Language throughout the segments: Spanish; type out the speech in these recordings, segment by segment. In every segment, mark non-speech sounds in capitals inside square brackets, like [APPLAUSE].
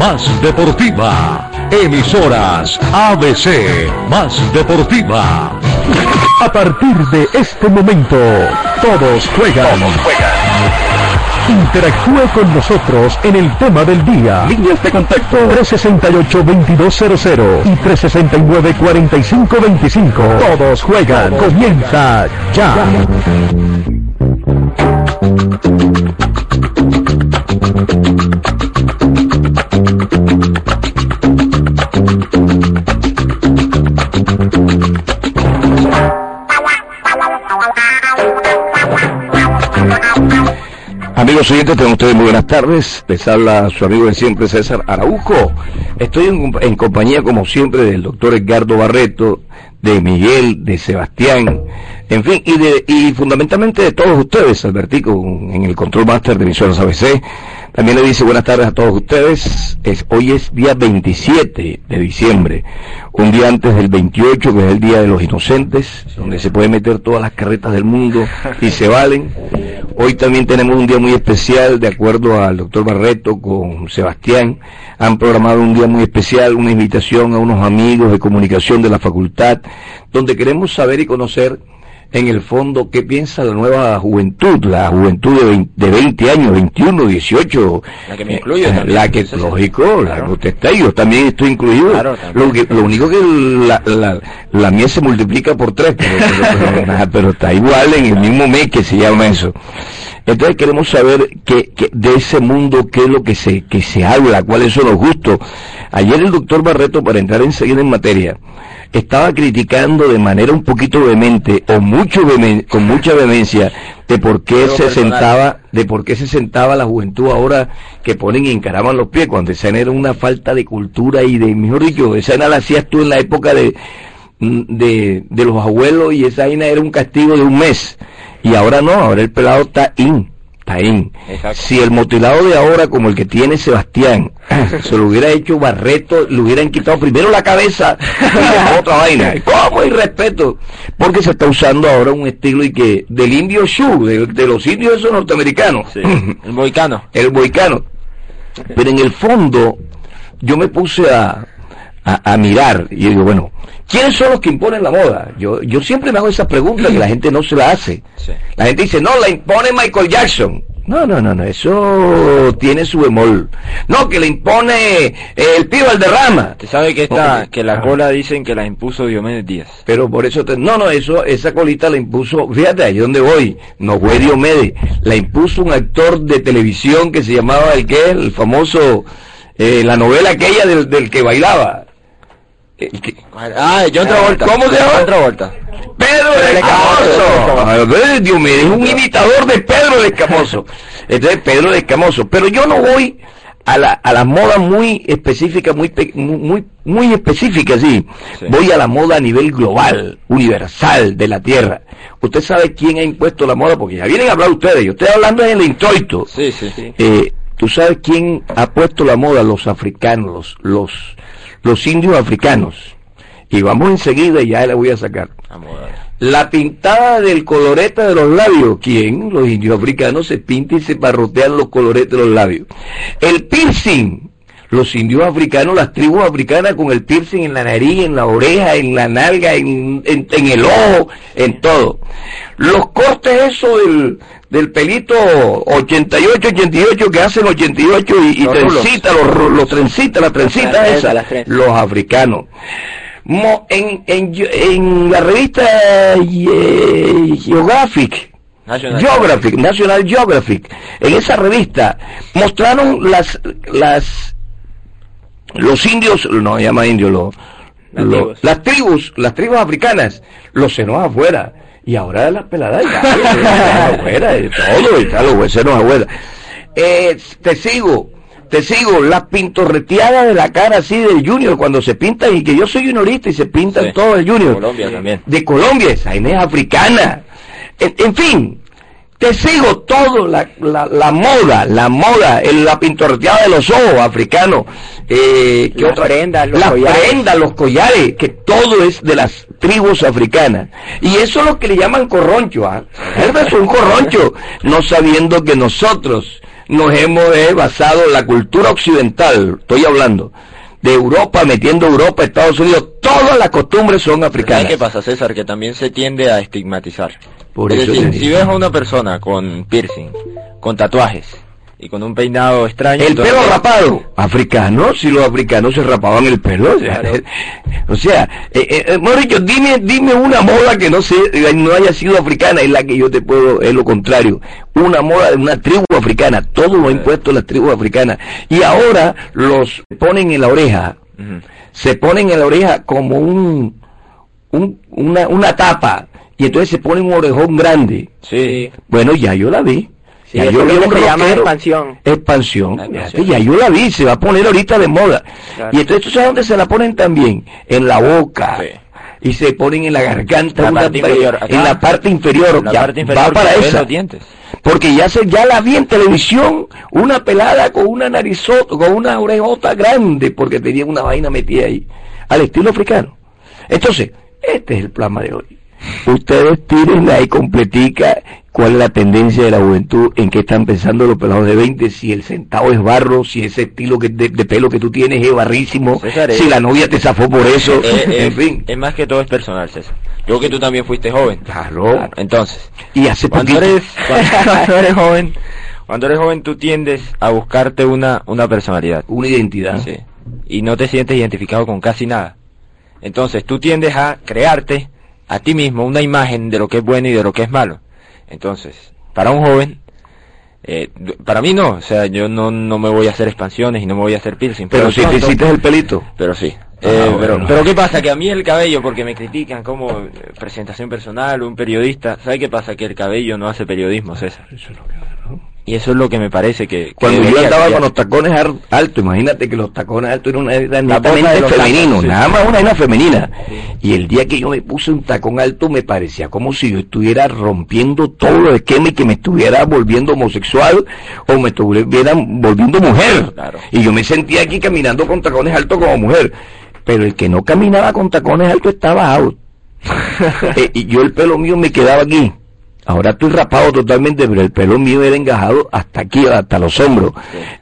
Más Deportiva. Emisoras ABC. Más Deportiva. A partir de este momento, todos juegan. Todos juegan. Interactúe con nosotros en el tema del día. Líneas de contacto 368-2200 y 369-4525. Todos juegan. Comienza ya. Amigos oyentes, tengan ustedes muy buenas tardes. Les habla su amigo de siempre César Araujo. Estoy en, en, compañía, como siempre, del doctor Edgardo Barreto, de Miguel, de Sebastián, en fin, y, de, y fundamentalmente de todos ustedes, Albertico, en el control master de emisoras ABC. También le dice buenas tardes a todos ustedes. Es, hoy es día 27 de diciembre, un día antes del 28, que es el Día de los Inocentes, donde se puede meter todas las carretas del mundo y se valen. Hoy también tenemos un día muy especial, de acuerdo al doctor Barreto con Sebastián. Han programado un día muy especial, una invitación a unos amigos de comunicación de la facultad, donde queremos saber y conocer en el fondo qué piensa la nueva juventud, la juventud de 20, de 20 años, 21, 18. La que me incluye. Eh, la que, lógico, la que usted está, yo también estoy incluido. Claro, lo, que, lo único que la, la, la mía se multiplica por tres, pero, pero, pero, pero, [LAUGHS] está igual en el mismo mes que se llama eso. Entonces queremos saber que, que, de ese mundo qué es lo que se, que se habla, cuáles son los gustos. Ayer el doctor Barreto, para entrar enseguida en materia, estaba criticando de manera un poquito vehemente o mucho vehemen, con mucha vehemencia de por qué se personal. sentaba de por qué se sentaba la juventud ahora que ponen y encaraban los pies cuando esa era una falta de cultura y de mejor dicho esa la hacías tú en la época de de, de los abuelos y esa vaina era un castigo de un mes y ahora no ahora el pelado está in Ahí. Si el motilado de ahora, como el que tiene Sebastián, [CLEARS THROAT] se lo hubiera hecho Barreto, le hubieran quitado primero la cabeza y otra vaina. [LAUGHS] ¿Cómo hay respeto? Porque se está usando ahora un estilo y que del indio Shu, de, de los indios esos norteamericanos. Sí, [CLEARS THROAT] el boicano. El boicano. Pero en el fondo, yo me puse a, a, a, mirar y digo, bueno, ¿quiénes son los que imponen la moda? Yo, yo siempre me hago esa pregunta que la gente no se la hace. Sí. La gente dice, no, la impone Michael Jackson. No, no, no, no, eso tiene su bemol. No, que le impone eh, el pibe al derrama. Te sabe que esta, que la cola dicen que la impuso Diomedes Díaz. Pero por eso, te, no, no, eso, esa colita la impuso, fíjate ahí donde voy, no fue Diomedes, la impuso un actor de televisión que se llamaba el que, el famoso, eh, la novela aquella del, del que bailaba. Ah, John Travolta. ¿Cómo se llama? John Travolta. Pedro de Escamoso. Dios mío, es un imitador de Pedro de Escamoso. Entonces, Pedro de Escamoso. Pero yo no voy a la, a la moda muy específica, muy, muy, muy específica, sí. sí. Voy a la moda a nivel global, universal, de la Tierra. Usted sabe quién ha impuesto la moda, porque ya vienen a hablar ustedes. Yo estoy hablando en el introito. Sí, sí, sí. Eh, ¿Tú sabes quién ha puesto la moda? Los africanos, los, los, los indios africanos. Y vamos enseguida y ya le voy a sacar. La pintada del colorete de los labios. ¿Quién? Los indios africanos se pintan y se parrotean los coloretes de los labios. El piercing. Los indios africanos, las tribus africanas con el piercing en la nariz, en la oreja, en la nalga, en, en, en el ojo, en todo. Los cortes eso del, del pelito 88, 88 que hacen 88 y, y los trencita, los, los africanos. Mo, en, en, en, la revista eh, Geographic, National Geographic, National Geographic, en esa revista mostraron las, las, los indios, no llama indios, los, las, los, tribus. las tribus, las tribus africanas, los senos afuera. Y ahora las peladas [LAUGHS] afuera, y todo, y tal, los senos afuera. Eh, te sigo. Te sigo, las pintorreteadas de la cara así del Junior cuando se pintan y que yo soy juniorista y se pintan Sí. todo el Junior. Colombia también. De Colombia, esa es africana. En, en fin, te sigo todo, la, la, la moda, la moda, el- la pintorreteada de los ojos africanos. Eh, ¿qué Las otra? prendas, los Las collares. prendas, los collares, que todo es de las tribus africanas. Y eso es lo que le llaman corroncho, ¿ah? Es un corroncho, no sabiendo que nosotros nos hemos eh, basado en la cultura occidental, estoy hablando, de Europa, metiendo Europa, Estados Unidos, todas las costumbres son ¿Sabes africanas. qué pasa, César? Que también se tiende a estigmatizar. Por es eso decir, si ves a una persona con piercing, con tatuajes y con un peinado extraño... El pelo rapado, africano, si los africanos se rapaban el pelo, o sea, Claro. [LAUGHS] o sea eh, eh, eh, Mauricio, dime, dime una moda que no sé, eh, no haya sido africana, es la que yo te puedo, es lo contrario, una moda de una tribu africana, todo lo ha impuesto las tribus africanas, y ahora los ponen en la oreja, se ponen en la oreja como un, un una, una tapa, y entonces se ponen un orejón grande, Sí. bueno, ya yo la vi. Sí, ya yo vi lo se llama expansión. Expansión. Expansión. ya yo la vi, se va a poner ahorita de moda. Claro. Y entonces, ¿tú sabes dónde se la ponen también? En la boca. Sí. Y se ponen en la garganta, La una- parte inferior, acá. en la parte inferior. La ya parte inferior va para esa. los dientes. Porque ya se, ya la vi en televisión, una pelada con una narizota, con una orejota grande, porque tenía una vaina metida ahí, al estilo africano. Entonces, este es el plasma de hoy. Ustedes tiren ahí completica cuál es la tendencia de la juventud, en qué están pensando los pelados de 20, si el centavo es barro, si ese estilo que de, de pelo que tú tienes es barrísimo, César, si eh, la novia te zafó por eso, Eh, [LAUGHS] eh, en fin. Es más que todo es personal, César. Yo que tú también fuiste joven. Claro. Entonces, Y hace cuando poquito, eres, cuando, [LAUGHS] cuando eres joven, cuando eres joven tú tiendes a buscarte una, una personalidad. una identidad. Sí. Y no te sientes identificado con casi nada. Entonces tú tiendes a crearte a ti mismo una imagen de lo que es bueno y de lo que es malo. Entonces, para un joven, eh, para mí no, o sea, yo no, no me voy a hacer expansiones y no me voy a hacer piercing. Pero si te hiciste el pelito. pero sí. Ah, Eh, bueno. pero, pero ¿qué pasa? Que a mí el cabello, porque me critican como eh, presentación personal, un periodista, ¿sabe qué pasa? Que el cabello no hace periodismo, César. Y eso es lo que me parece que... que Cuando yo andaba cambiar. con los tacones altos, imagínate que los tacones altos eran una era netamente sí. nada más una era femenina. Y el día que yo me puse un tacón alto me parecía como si yo estuviera rompiendo todo lo esquema y que me estuviera volviendo homosexual o me estuviera volviendo mujer. Claro. Y yo me sentía aquí caminando con tacones altos como mujer. Pero el que no caminaba con tacones altos estaba out. [LAUGHS] Eh, y yo el pelo mío me quedaba aquí. Ahora estoy rapado totalmente, pero el pelo mío era engajado hasta aquí, hasta los hombros.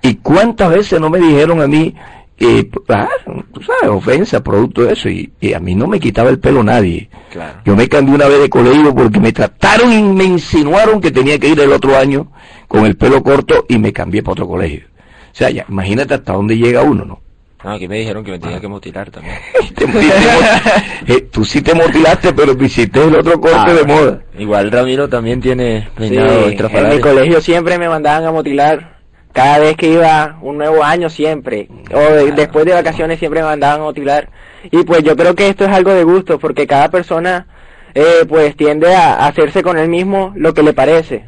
¿Y cuántas veces no me dijeron a mí, eh, ah, tú sabes, ofensa, producto de eso? Y, y a mí no me quitaba el pelo nadie. Claro. Yo me cambié una vez de colegio porque me trataron y me insinuaron que tenía que ir el otro año con el pelo corto y me cambié para otro colegio. O sea, ya, imagínate hasta dónde llega uno, ¿no? Ah, que me dijeron que me tenía que mutilar también. [LAUGHS] Te- te- te- eh, tú sí te motilaste, pero hiciste el otro corte Ah, de moda. Igual Ramiro también tiene Sí, peinado en mi colegio siempre me mandaban a motilar. Cada vez que iba un nuevo año siempre. O de- después de vacaciones siempre me mandaban a motilar. Y pues yo creo que esto es algo de gusto porque cada persona eh, pues tiende a a hacerse con él mismo lo que le parece.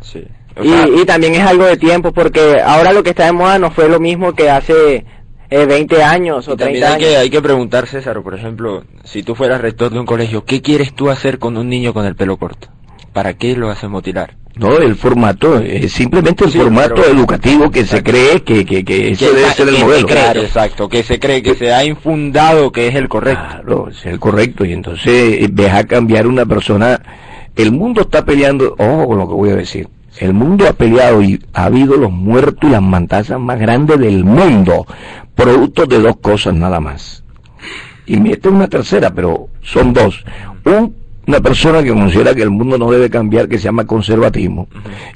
Sí. O sea, Y, y también es algo de tiempo porque ahora lo que está de moda no fue lo mismo que hace eh, 20 años o y también 30 hay años. que, hay que preguntar, César, por ejemplo, si tú fueras rector de un colegio, ¿qué quieres tú hacer con un niño con el pelo corto? ¿Para qué lo haces mutilar? No, el formato, es simplemente el Sí, formato pero- educativo que se cree que, que, que ese Que- debe ser el modelo. cree, exacto, que se cree, que se ha infundado que es el correcto. Claro, es el correcto. Y entonces eh, deja cambiar una persona. El mundo está peleando, ojo con lo que voy a decir. El mundo ha peleado y ha habido los muertos y las matanzas más grandes del mundo, producto de dos cosas nada más. Y mete una tercera, pero son dos. Un- una persona que considera que el mundo no debe cambiar, que se llama conservatismo,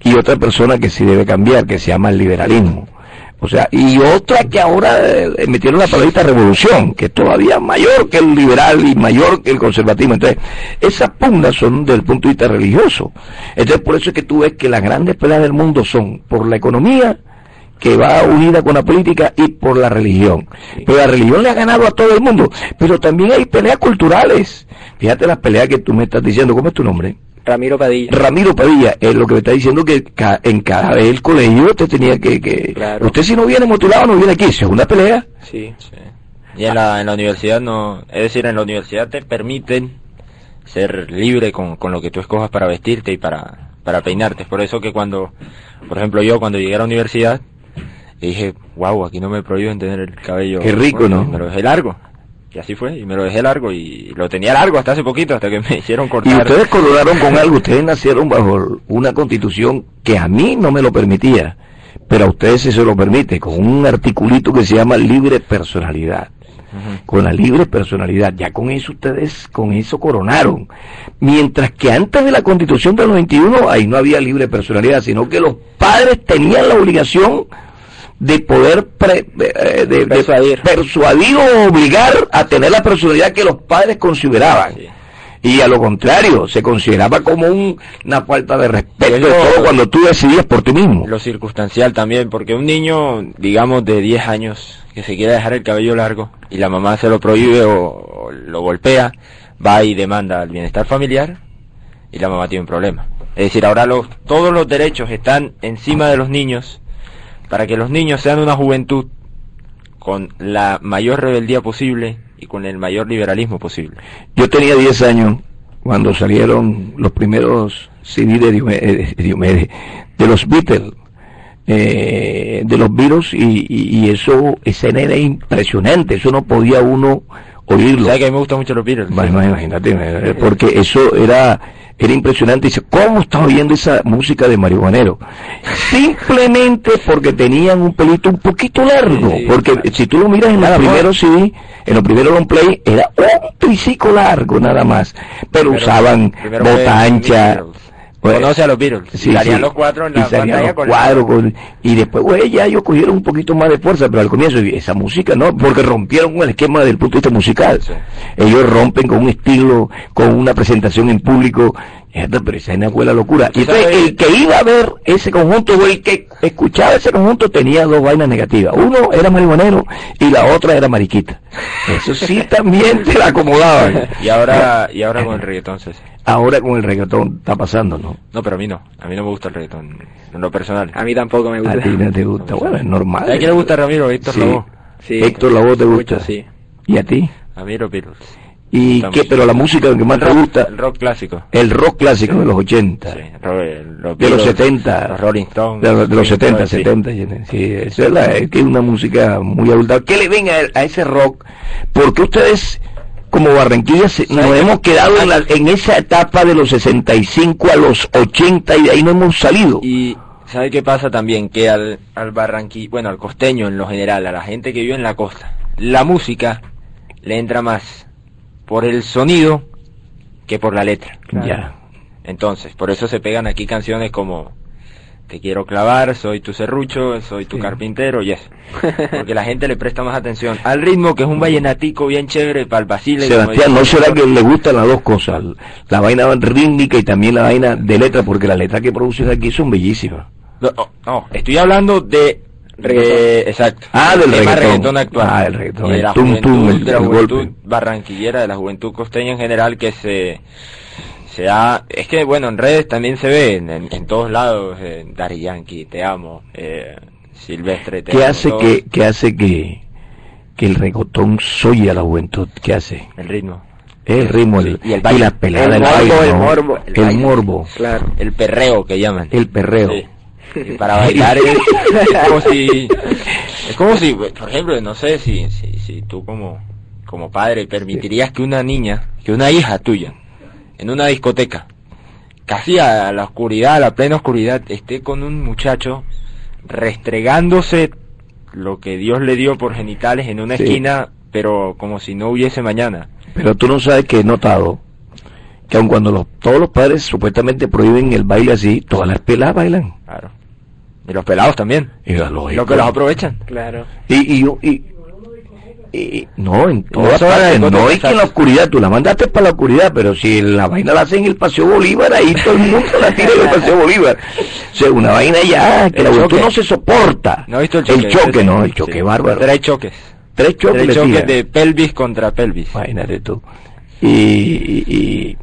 y otra persona que sí debe cambiar, que se llama liberalismo. O sea, y otra que ahora eh, metieron la palabrita revolución, que es todavía mayor que el liberal y mayor que el conservatismo. Entonces, esas pugnas son desde el punto de vista religioso. Entonces, por eso es que tú ves que las grandes peleas del mundo son por la economía, que va unida con la política y por la religión. Pero la religión le ha ganado a todo el mundo. Pero también hay peleas culturales. Fíjate las peleas que tú me estás diciendo. ¿Cómo es tu nombre? Ramiro Padilla. Ramiro Padilla, es lo que me está diciendo que ca- en cada vez el colegio usted tenía que... que Claro. Usted si no viene motivado no viene aquí, es una pelea. Sí. Sí. Y en la, en la universidad no, es decir, en la universidad te permiten ser libre con, con lo que tú escojas para vestirte y para, para peinarte. Es por eso que cuando, por ejemplo, yo cuando llegué a la universidad, dije, wow, aquí no me prohíben tener el cabello. Qué rico, corto". ¿no? Me lo dejé largo. Y así fue, y me lo dejé largo y lo tenía largo hasta hace poquito, hasta que me [LAUGHS] hicieron Y cortar. ustedes coloraron con algo, ustedes nacieron bajo una constitución que a mí no me lo permitía, pero a ustedes sí se lo permite, con un articulito que se llama libre personalidad. Con la libre personalidad, ya con eso ustedes, con eso coronaron. Mientras que antes de la constitución del 91, ahí no había libre personalidad, sino que los padres tenían la obligación de poder pre- eh, de- de- Persuadir. persuadir o obligar a tener la personalidad que los padres consideraban. Sí. Y a lo contrario, se consideraba como un- una falta de respeto, todo cuando tú decidías por ti mismo. Lo circunstancial también, porque un niño, digamos, de 10 años, que se quiere dejar el cabello largo y la mamá se lo prohíbe o, o lo golpea, va y demanda al bienestar familiar y la mamá tiene un problema. Es decir, ahora los, todos los derechos están encima de los niños para que los niños sean una juventud con la mayor rebeldía posible y con el mayor liberalismo posible. Yo tenía 10 años cuando salieron los primeros CD de Diomedes, de, Diomedes, de los Beatles, eh, de los Beatles, y, y- eso, era impresionante, eso no podía uno oírlo. ¿Sabes que a mí me gustan mucho los Beatles? Bueno, imagínate, eh, porque eso era era impresionante. Dice, ¿cómo estaba oyendo esa música de marihuanero? Simplemente porque tenían un pelito un poquito largo. Porque si tú lo miras en los primeros CD, en los primeros long play, era un tricico largo nada más. Pero, usaban primero Pues, Conoce a los Beatles. Sí, y salían sí. los cuatro en la pantalla los con cuadros y después, güey, ya ellos cogieron un poquito más de fuerza, pero al comienzo esa música no, porque rompieron con el esquema del punto de vista musical. Sí. Ellos rompen con un estilo, con una presentación en público, pero esa fue la locura. Y entonces, el que iba a ver ese conjunto, o el que escuchaba ese conjunto, tenía dos vainas negativas. Uno era marihuanero y la otra era mariquita. Eso sí también te la acomodaban. [LAUGHS] Y ahora, y ahora con el reggaetón, César. Ahora con el reggaetón está pasando, ¿no? No, pero a mí no. A mí no me gusta el reggaetón. En lo personal. A mí tampoco me A gusta. ti no te gusta. [LAUGHS] Bueno, es normal. ¿Sabes quién le gusta a Ramiro? Héctor Sí. Lavoe. Sí. Héctor Lavoe te Mucho, gusta. sí. ¿Y a ti? A mí los Beatles. ¿Y qué? Pero la música que más El te rock- gusta, El rock clásico. el rock clásico de los 80. Sí, los de los Beatles, 70, Los Rolling Stones. de los, de los Pink 70, Floyd, sí. 70, sí, eso es, la, es que es una música muy adulta. ¿Qué le ven a, a ese rock? Porque ustedes, como Barranquilla, nos hemos quedado en, la- en esa etapa de los 65 a los 80 y de ahí no hemos salido. Y ¿sabe qué pasa también? Que al, al barranqui, bueno, al costeño en lo general, a la gente que vive en la costa, la música le entra más por el sonido que por la letra. Claro. Ya. Entonces, por eso se pegan aquí canciones como Te quiero clavar, soy tu serrucho, soy tu Sí. carpintero y eso. [LAUGHS] Porque la gente le presta más atención al ritmo, que es un vallenatico bien chévere para el como Sebastián, ¿no será que le gustan las dos cosas? La vaina rítmica y también la vaina de letra, porque las letras que produces aquí son bellísimas. No, no, no, estoy hablando de... Reggaetón. exacto. Ah, del tema reggaetón. actual. Ah, el reggaetón, de el la tum, juventud, tum, el- de la el juventud golpe. barranquillera, de la juventud costeña en general, que se... Se ha, es que bueno, en redes también se ve, en, todos lados, eh, Daddy Yankee, te amo, eh, Silvestre, te ¿Qué amo, hace que, qué hace que, que el reggaetón soy a la juventud? ¿Qué hace? El ritmo. El ritmo el- Y el baile. la pelada, El morbo, baile, el morbo. El el baile. morbo, Claro. El perreo que llaman. el perreo. Sí. Y para bailar es, es como si es como si por ejemplo no sé si si, si tú como como padre permitirías que una niña que una hija tuya en una discoteca casi a la oscuridad a la plena oscuridad esté con un muchacho restregándose lo que Dios le dio por genitales en una Sí. esquina pero como si no hubiese mañana Pero tú no sabes que he notado que aun cuando los, todos los padres supuestamente prohíben el baile así, todas las peladas bailan. claro y los pelados también Y lógica. lo que los aprovechan Claro. Y, y, y, y- no, en todas el no es que en la oscuridad, tú la mandaste para la oscuridad, pero si la vaina la hacen en el Paseo Bolívar, ahí todo el mundo la tira en el Paseo Bolívar. O sea, una vaina ya, que El la no se soporta. ¿No visto el choque? El choque, no, el choque Sí. bárbaro. Tres choques. Tres choques Tres choques de pelvis contra pelvis. Imagínate tú. Y, y, y-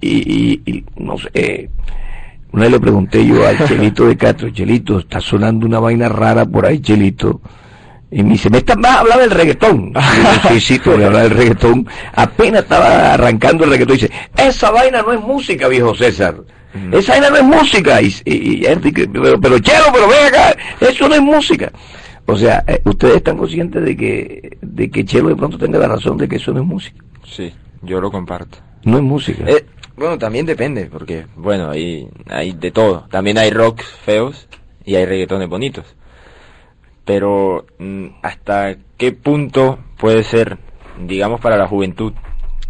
y, y, no sé, eh, una vez le pregunté yo al [LAUGHS] Chelito de Castro, Chelito, está sonando una vaina rara por ahí, Chelito. Y me dice, ¿me estás más a hablar del reggaetón? [LAUGHS] sí, sí, te voy a hablar del reggaetón. Apenas estaba arrancando el reggaetón. Y dice, esa vaina no es música, viejo César. Esa vaina no es música. Y, y, pero, pero Chelo, pero ven acá, eso no es música. O sea, eh, ustedes están conscientes de que, de que Chelo de pronto tenga la razón de que eso no es música. Sí, yo lo comparto. No es música. Eh, bueno, también depende, porque, bueno, hay, hay de todo. También hay rocks feos y hay reggaetones bonitos pero mm, hasta qué punto puede ser, digamos, para la juventud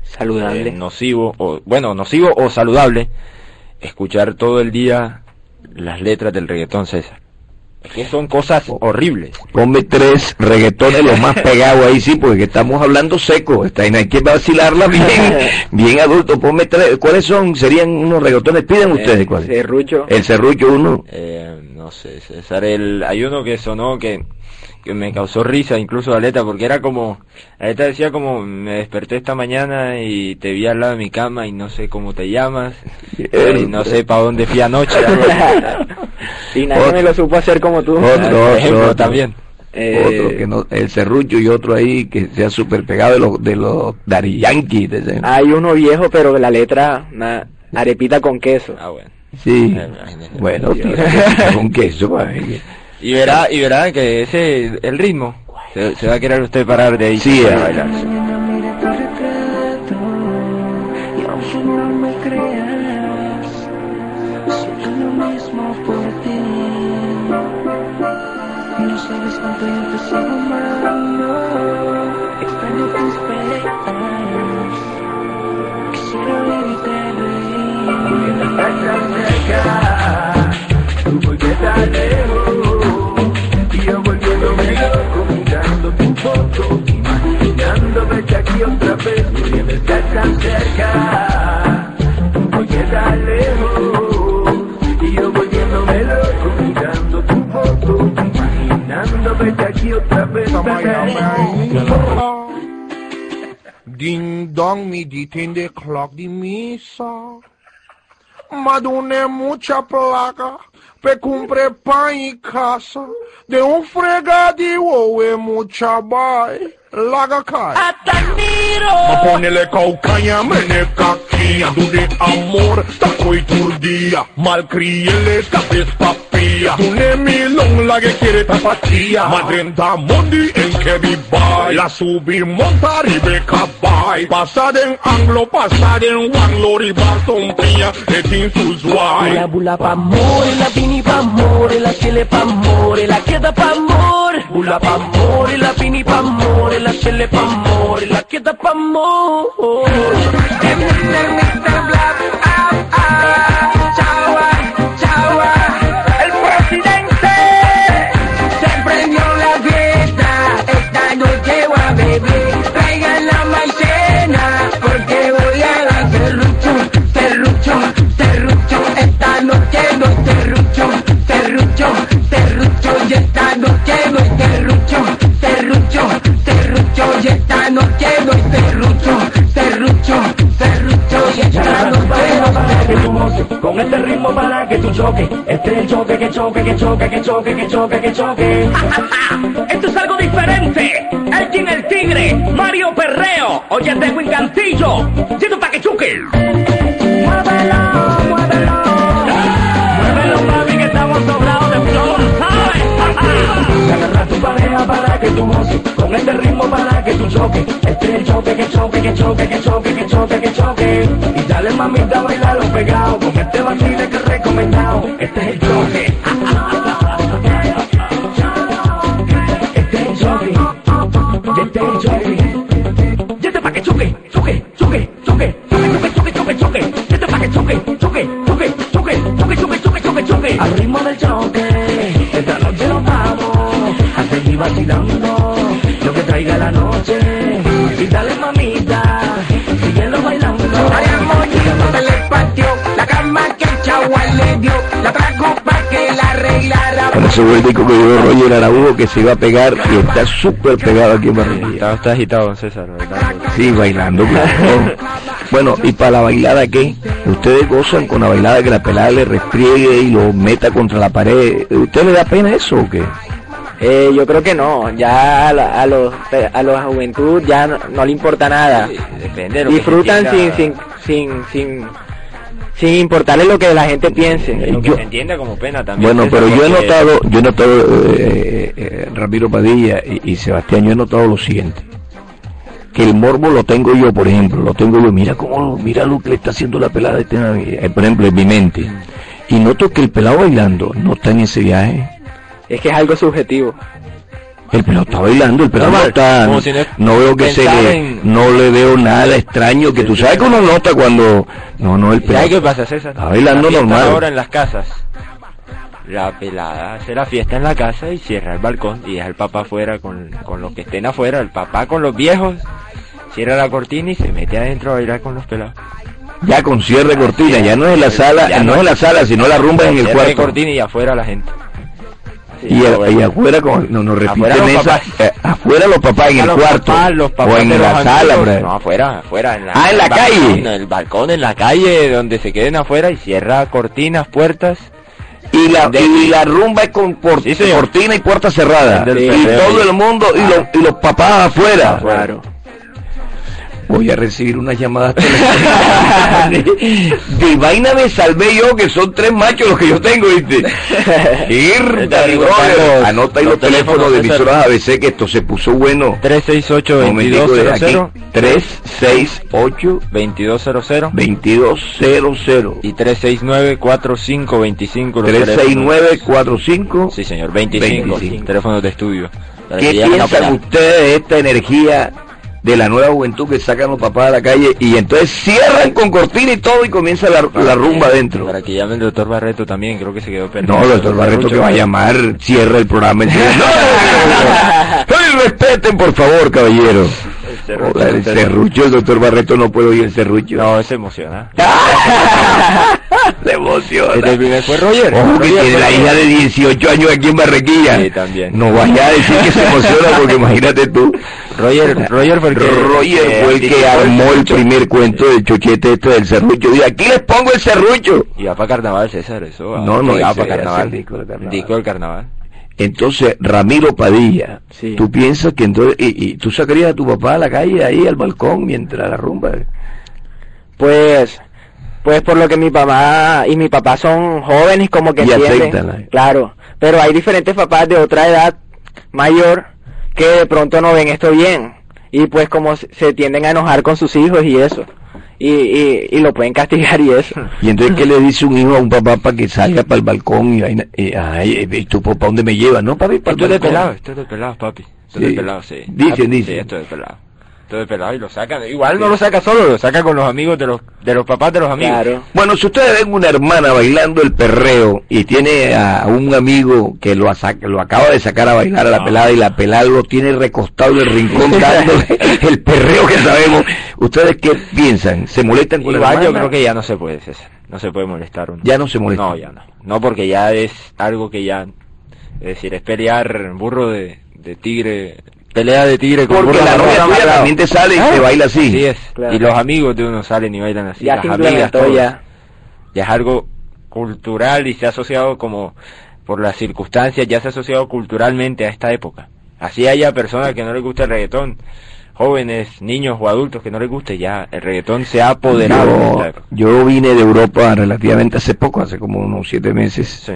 saludable, eh, nocivo o bueno, nocivo o saludable escuchar todo el día las letras del reggaetón César. Que son cosas horribles. Ponme tres reggaetones los más pegados ahí, sí, porque estamos hablando seco. Está, hay que vacilarla bien, [LAUGHS] bien adulto. Ponme tres. ¿Cuáles son? Serían unos reggaetones. Piden ustedes cuáles. El serrucho. El serrucho uno. Eh, no sé, César, el, hay uno que sonó que, que me causó risa, incluso la letra, porque era como, la letra decía como, me desperté esta mañana y te vi al lado de mi cama y no sé cómo te llamas, [LAUGHS] y no sé para dónde fui anoche. [LAUGHS] y nadie me lo supo hacer como tú. Otro, otro, también. Eh, otro que no, el serrucho y otro ahí que sea súper pegado de los de los Dari Yankee. Hay uno viejo, pero la letra, una arepita con queso. Ah, bueno. Sí, bueno, con queso. [LAUGHS] Y verá, y verá que ese, el ritmo, se, va a querer usted parar de ahí. Sí, para bailar. tú imaginando verte aquí otra vez pudiendo estar tan cerca. Porque estás lejos y yo volviéndome loco mirando tu foto imaginando verte aquí otra vez Ding dong mi in the clock di misa Madune mucha placa, pe cumpre pan e caça, de um fregadio e mucha bai. Laga kai. Atamiro. Ma ponele caucaña, meneca quia, de amor, taco y turdía, malcriele, cabez papilla, ne milong la que quiere tapatía, madrenta mondi en que vibai, la subir montar y beca bai, pasar en anglo, pasar en wanglo, riba sompía, etin suzuai. La bula pa amor, la pini pa amor, la chile pa amor, la queda pa amor, bula pa amor, la pini pa amor, la chele pa' amor, la queda pa' amor. Mr. Mr. Black, noche con este ritmo para que tú choques, este es el choque que choque, que choque, que choque, que choque, que choque. [LAUGHS] Esto es algo diferente. Elgin el Tigre, Mario Perreo, oye de Win Cantillo, siento para que choque. Muévelo, muévelo. Muévelo, mami, que estamos sobrados de flor, ¿sabes? Agarra tu pareja para que tú goces, con este ritmo para choque, este es el choque, que choque, que choque, que choque, que que dale mamita, bailalo pegado, con este vacile que recomendado, este es vueltico que dio Roger Araújo que se iba a pegar y está súper pegado aquí en Barranquilla. Está, está agitado, César. Sí, bailando. Claro. Bueno, ¿y para la bailada qué? ¿Ustedes gozan con la bailada que la pelada le restriegue y lo meta contra la pared? ¿Usted le da pena eso o qué? Eh, yo creo que no, ya a, la- a los a la juventud ya no, no le importa nada. Sí, depende de lo que Disfrutan sin, entienda- sin sin sin sin importarle lo que la gente piense. lo que Yo- se entienda como pena también. Bueno, pero yo he notado, yo he notado, eh, eh, Ramiro Padilla y, y Sebastián, yo he notado lo siguiente. Que el morbo lo tengo yo, por ejemplo, lo tengo yo. Mira cómo, mira lo que le está haciendo la pelada, este, eh, por ejemplo, en mi mente. Y noto que el pelado bailando no está en ese viaje. Es que es algo subjetivo. El pelado está bailando, el pelado no está, si no no veo que se le, en- no le veo nada extraño, que tú sabes que uno nota cuando, no, no, el ¿Y ¿Sabes qué pelado, pasa, César? Está bailando normal. Ahora en las casas. La pelada hace la fiesta en la casa y cierra el balcón y deja el papá afuera con, con los que estén afuera. El papá con los viejos cierra la cortina y se mete adentro a bailar con los pelados. ya con cierre de cortina, ya no es en la sala, Ya no es en la sala, sino la rumba en el cuarto. cortina y afuera la gente. Y, a- y afuera, con, no, no Afuera repiten los esa, papás. eh, afuera los papás en el los cuarto, papás, los papás o en la los sala, amigos. bro. No, afuera, afuera. En la, Ah, en la balcón, calle. En el balcón, en la calle, donde se queden afuera y cierra cortinas, puertas. y la, de- y la rumba es con por- Sí, cortina y puerta cerrada, Del y todo el mundo, y, los, y los papás afuera. Claro. Voy a recibir unas llamadas de vaina me salvé yo, que son tres machos los que yo tengo, ¿viste? [LAUGHS] Recortando Anota ahí los los teléfonos de emisoras ABC, que esto se puso bueno. 368-2200. 368 2200 2200 y 369-4525. los 369 45 Sí, señor, 25. 25. Teléfonos de estudio. ¿Qué piensan ustedes de esta energía de la nueva juventud que sacan los papás a la calle y entonces cierran con cortina y todo y comienza la, la rumba adentro? Para que llame el doctor Barreto también, creo que se quedó perdido. No, doctor Barreto que va a llamar, cierra el programa. ¡No! ¡Ay, respeten, por favor, caballero! serrucho, Joder, el el serrucho, el doctor Barreto no puede oír el serrucho. No, se emociona. Se emociona. Este primer fue Roger. Ojo que tiene la hija de 18 años aquí en Barrequilla. Sí, también. No vaya a decir que se emociona porque imagínate tú. Roger, [LAUGHS] Roger fue el que... Roger fue el que armó el primer cuento del chochete este del serrucho. Dice, aquí les pongo el serrucho. Y va para carnaval, César, eso. va. No, no, ese para carnaval. el disco de carnaval. Disco del carnaval. Entonces, Ramiro Padilla, Sí. tú piensas que entonces, y, y tú sacarías a tu papá a la calle, ahí al balcón, mientras la rumba. Pues, pues por lo que mi papá y mi papá son jóvenes como que Y entienden. acéptala. Claro, pero hay diferentes papás de otra edad mayor que de pronto no ven esto bien y pues como se tienden a enojar con sus hijos y eso y, y, y lo pueden castigar y eso. [LAUGHS] Y entonces, ¿qué le dice un hijo a un papá para que salga para el balcón? Y, y, ay, ¿y tú para dónde me llevas? No, papi, para Esto el es de pelado, esto es de pelado, papi. Esto es Sí. de pelado, sí. Dicen, Ah, dicen. Sí, esto es de pelado. Esto es de pelado y lo sacan. Igual no lo saca solo, lo saca con los amigos de los, de los papás de los amigos. Claro. Bueno, si ustedes ven una hermana bailando el perreo y tiene a un amigo que lo, lo acaba de sacar a bailar a la pelada y la pelada lo tiene recostado en el rincón dándole [LAUGHS] el perreo que sabemos, ¿ustedes qué piensan? ¿Se molestan con la Igual yo hermana? creo que ya no se puede, César. No se puede molestar uno. Ya no se molesta. No, ya no. No, porque ya es algo que ya... Es decir, es pelear burro de, de tigre... Pelea de tigre con Porque la novia tuya también te sale y te baila así. Sí es. Claro. Y los amigos de uno salen y bailan así. ya las amigas, todos. ya. ya es algo cultural y se ha asociado como por las circunstancias, ya se ha asociado culturalmente a esta época. Así haya personas que no les gusta el reggaetón, jóvenes, niños o adultos que no les guste, ya el reggaetón se ha apoderado de Yo, esta época. yo vine de Europa relativamente hace poco, hace como unos siete meses, Sí.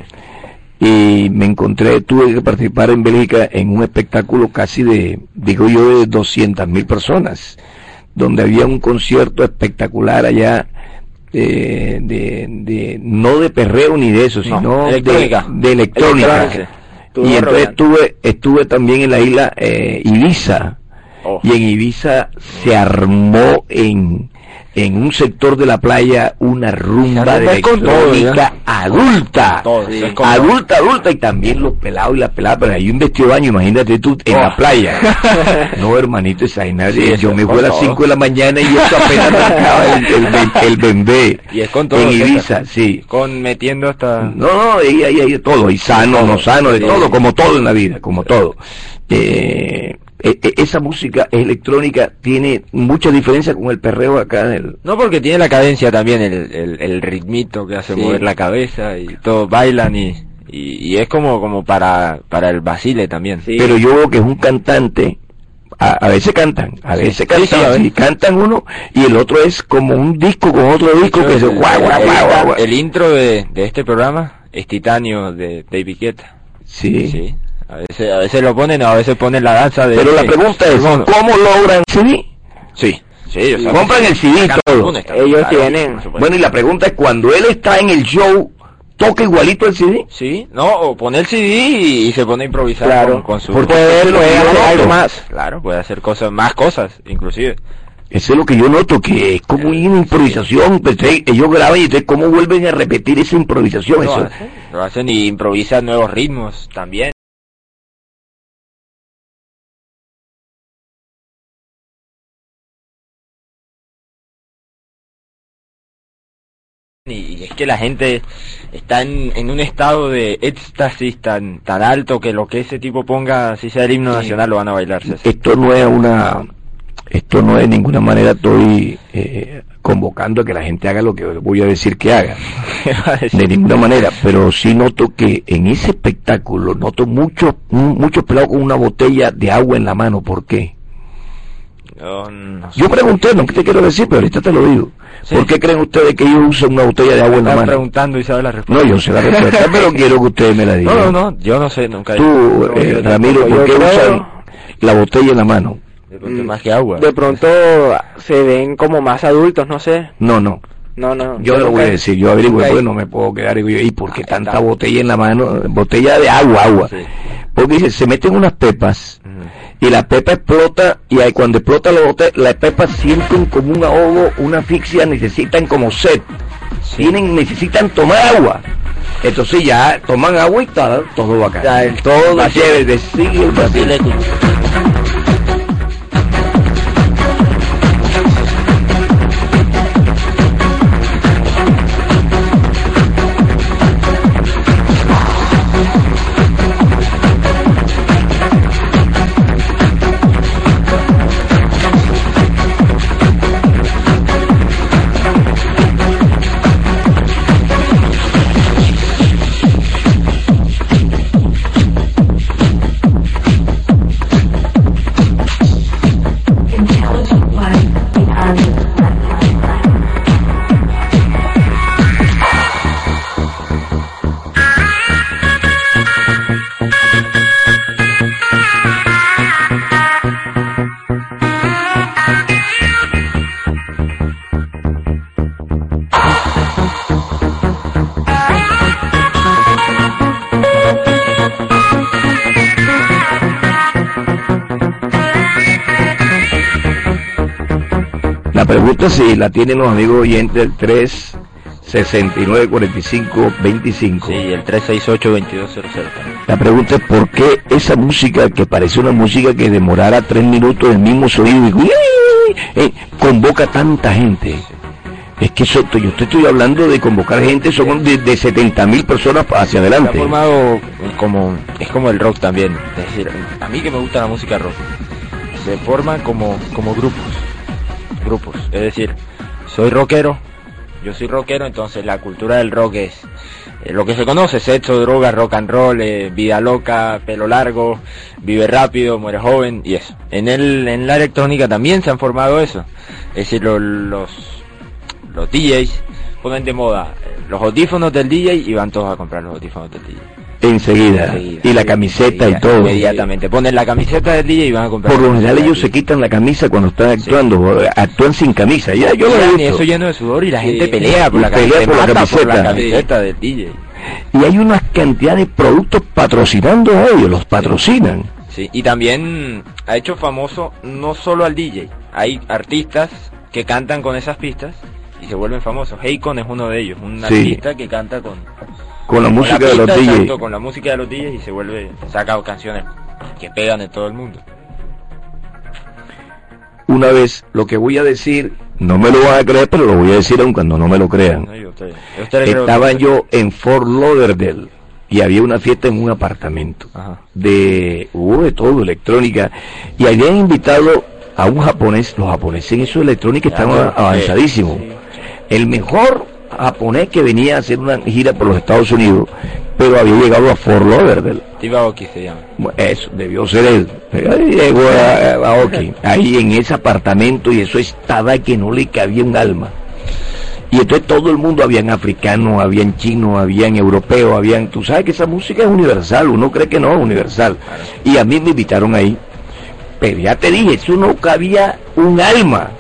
Y me encontré, tuve que participar en Bélgica en un espectáculo casi de, digo yo, de 200 mil personas, donde había un concierto espectacular allá, eh, de, de, no de perreo ni de eso, No, sino de, electrónica. de electrónica. Electrónica. Estuvo Y entonces estuve, estuve también en la isla eh, Ibiza, Oh. y en Ibiza se armó en, en un sector de la playa una rumba de electrónica adulta. Todo, Sí. Adulta, adulta, y también los pelados y las peladas, pero hay un vestido de baño, imagínate tú, en Oh. la playa. [LAUGHS] no, hermanito, esa Sí, yo me fui a las todo. 5 de la mañana y eso apenas [LAUGHS] arrancaba el, el, el, bembé. Y es con todo, En. Ibiza, sí. Con metiendo hasta... No, no, ahí hay, hay de todo, y sano, no sano, de todo, como todo en la vida, como todo. Eh, e- e- esa música electrónica tiene mucha diferencia con el perreo acá del... No, porque tiene la cadencia también, el, el, el ritmito que hace Sí. mover la cabeza y todos bailan y, y, y es como, como para, para el basile también. Sí. Pero yo veo que es un cantante, a, a veces cantan, a veces Sí, cantan, sí, a sí, veces. cantan uno y el otro es como un disco con otro disco que se guau, guau, el- guau, guau, guau. el intro de, de este programa es Titanio de David Guetta. Sí. A veces, a veces lo ponen, a veces ponen la danza de... Pero la pregunta es, ¿cómo logran CD? Sí, sí. Compran el CD todo. Ellos claro, tienen. Bueno, y la pregunta es, cuando él está en el show, ¿toca igualito el CD? Sí, no, o pone el CD y, y se pone a improvisar Claro. con, con su... Porque lo puede hacer algo más. Claro, puede hacer cosas, más cosas, inclusive. Eso es lo que yo noto, que es como una improvisación, pues, ellos graban y entonces cómo vuelven a repetir esa improvisación. Lo Eso. hacen, lo hacen y improvisan nuevos ritmos también. Que la gente está en, en un estado de éxtasis tan tan alto que lo que ese tipo ponga, si sea el himno nacional, lo van a bailar. César. Esto no es una, esto no es de ninguna manera estoy eh, convocando a que la gente haga lo que voy a decir que haga. [LAUGHS] De ninguna manera, pero sí noto que en ese espectáculo noto muchos muchos pelados con una botella de agua en la mano. ¿Por qué? Yo no. Yo pregunté, no que te quiero decir, pero ahorita te lo digo. Sí. ¿Por qué creen ustedes que ellos usan una botella de agua en la Están mano? preguntando y sabe la respuesta. No, yo sé la respuesta, [LAUGHS] pero quiero que ustedes me la No, digan. no, no, yo no sé, nunca Tú, No, eh, yo Ramiro, ¿por yo qué creo- usan la botella en la mano? De pronto más que agua. De pronto se ven como más adultos, no sé. No, no. No, no. Yo lo voy a decir, yo averiguo, nunca- porque no me puedo quedar y digo, ¿y por qué Ah, tanta botella en la mano? Botella de agua, agua. Sí. Porque dice, se meten unas pepas. Y la pepa explota y ahí cuando explota la botella, las pepas sienten como un ahogo, una asfixia, necesitan como sed. Tienen, necesitan tomar agua. Entonces ya toman agua y tal, todo va a caer. Ya, el todo va de sigue el vacile. Pregunta si la tienen los amigos oyentes del 3 69 45 25. Sí, el 368-2200. La pregunta es por qué esa música que parece una música que demorara tres minutos el mismo sonido y eh, convoca tanta gente. Es que eso, yo te estoy hablando de convocar gente, son de, de 70 mil personas hacia adelante. formado como, es como el rock también. Es decir, a mí que me gusta la música rock, se forman como, como grupos. Grupos. Es decir, soy rockero, yo soy rockero, entonces la cultura del rock es eh, lo que se conoce, sexo, droga, rock and roll, eh, vida loca, pelo largo, vive rápido, muere joven y eso. En el, en la electrónica también se han formado eso. Es decir, lo- los, los DJs ponen de moda eh, los audífonos del DJ y van todos a comprar los audífonos del DJ. Enseguida. Enseguida, y la camiseta y todo. Inmediatamente. Ponen la camiseta del DJ y van a comprar. Por lo general ellos se quitan la camisa cuando están actuando, actúan sin camisa. Ya, yo lo he eso lleno de sudor y la Sí. gente pelea por la Pelea camiseta. por la mata por la camiseta. camiseta del DJ. Y hay una cantidad de productos patrocinando a ellos, los patrocinan. Sí, y también ha hecho famoso no solo al DJ, hay artistas que cantan con esas pistas y se vuelven famosos. Heikon es uno de ellos, un artista que canta con, Con la con música la de los pista, DJs. exacto, con la música de los DJs y se vuelve, saca canciones que pegan en todo el mundo. Una vez, lo que voy a decir, no me lo van a creer, pero lo voy a decir aun cuando no me lo crean. ¿no? Estaba yo en Fort Lauderdale y había una fiesta en un apartamento Ajá. de hubo de todo electrónica y habían invitado a un japonés los japoneses en eso de electrónica a- avanzadísimos el mejor japonés que venía a hacer una gira por los Estados Unidos pero había llegado a Fort Lauderdale Steve Aoki se llama. Eso, debió ser él. Ahí llegó a, a Oki, ahí en ese apartamento y eso estaba que no le cabía un alma. Y entonces todo el mundo, habían africanos, habían chinos, habían europeos, habían... Tú sabes que esa música es universal, uno cree que no es universal. Y a mí me invitaron ahí. Pero ya te dije, eso no cabía un alma.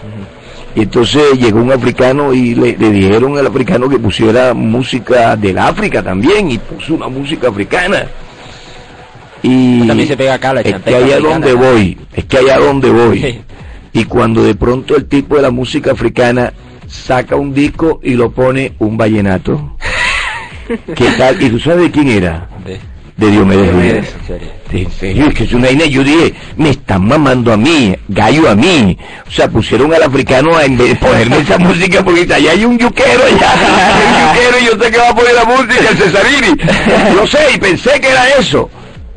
Y entonces llegó un africano y le, le dijeron al africano que pusiera música del África también y puso una música africana. Y También se pega acá la es que allá donde voy, es que allá donde voy. Y cuando de pronto el tipo de la música africana saca un disco y lo pone un vallenato. [LAUGHS] ¿Qué tal? ¿Y tú sabes de quién era? De, De Diomedes serio. En serio, es que es una vaina, yo dije, me están mamando a mí, gallo a mí. O sea, pusieron al africano a ponerme esa [LAUGHS] música porque allá hay un yuquero, allá [LAUGHS] hay un yuquero y yo sé que va a poner la música, el Cesarini. Yo sé, y pensé que era eso.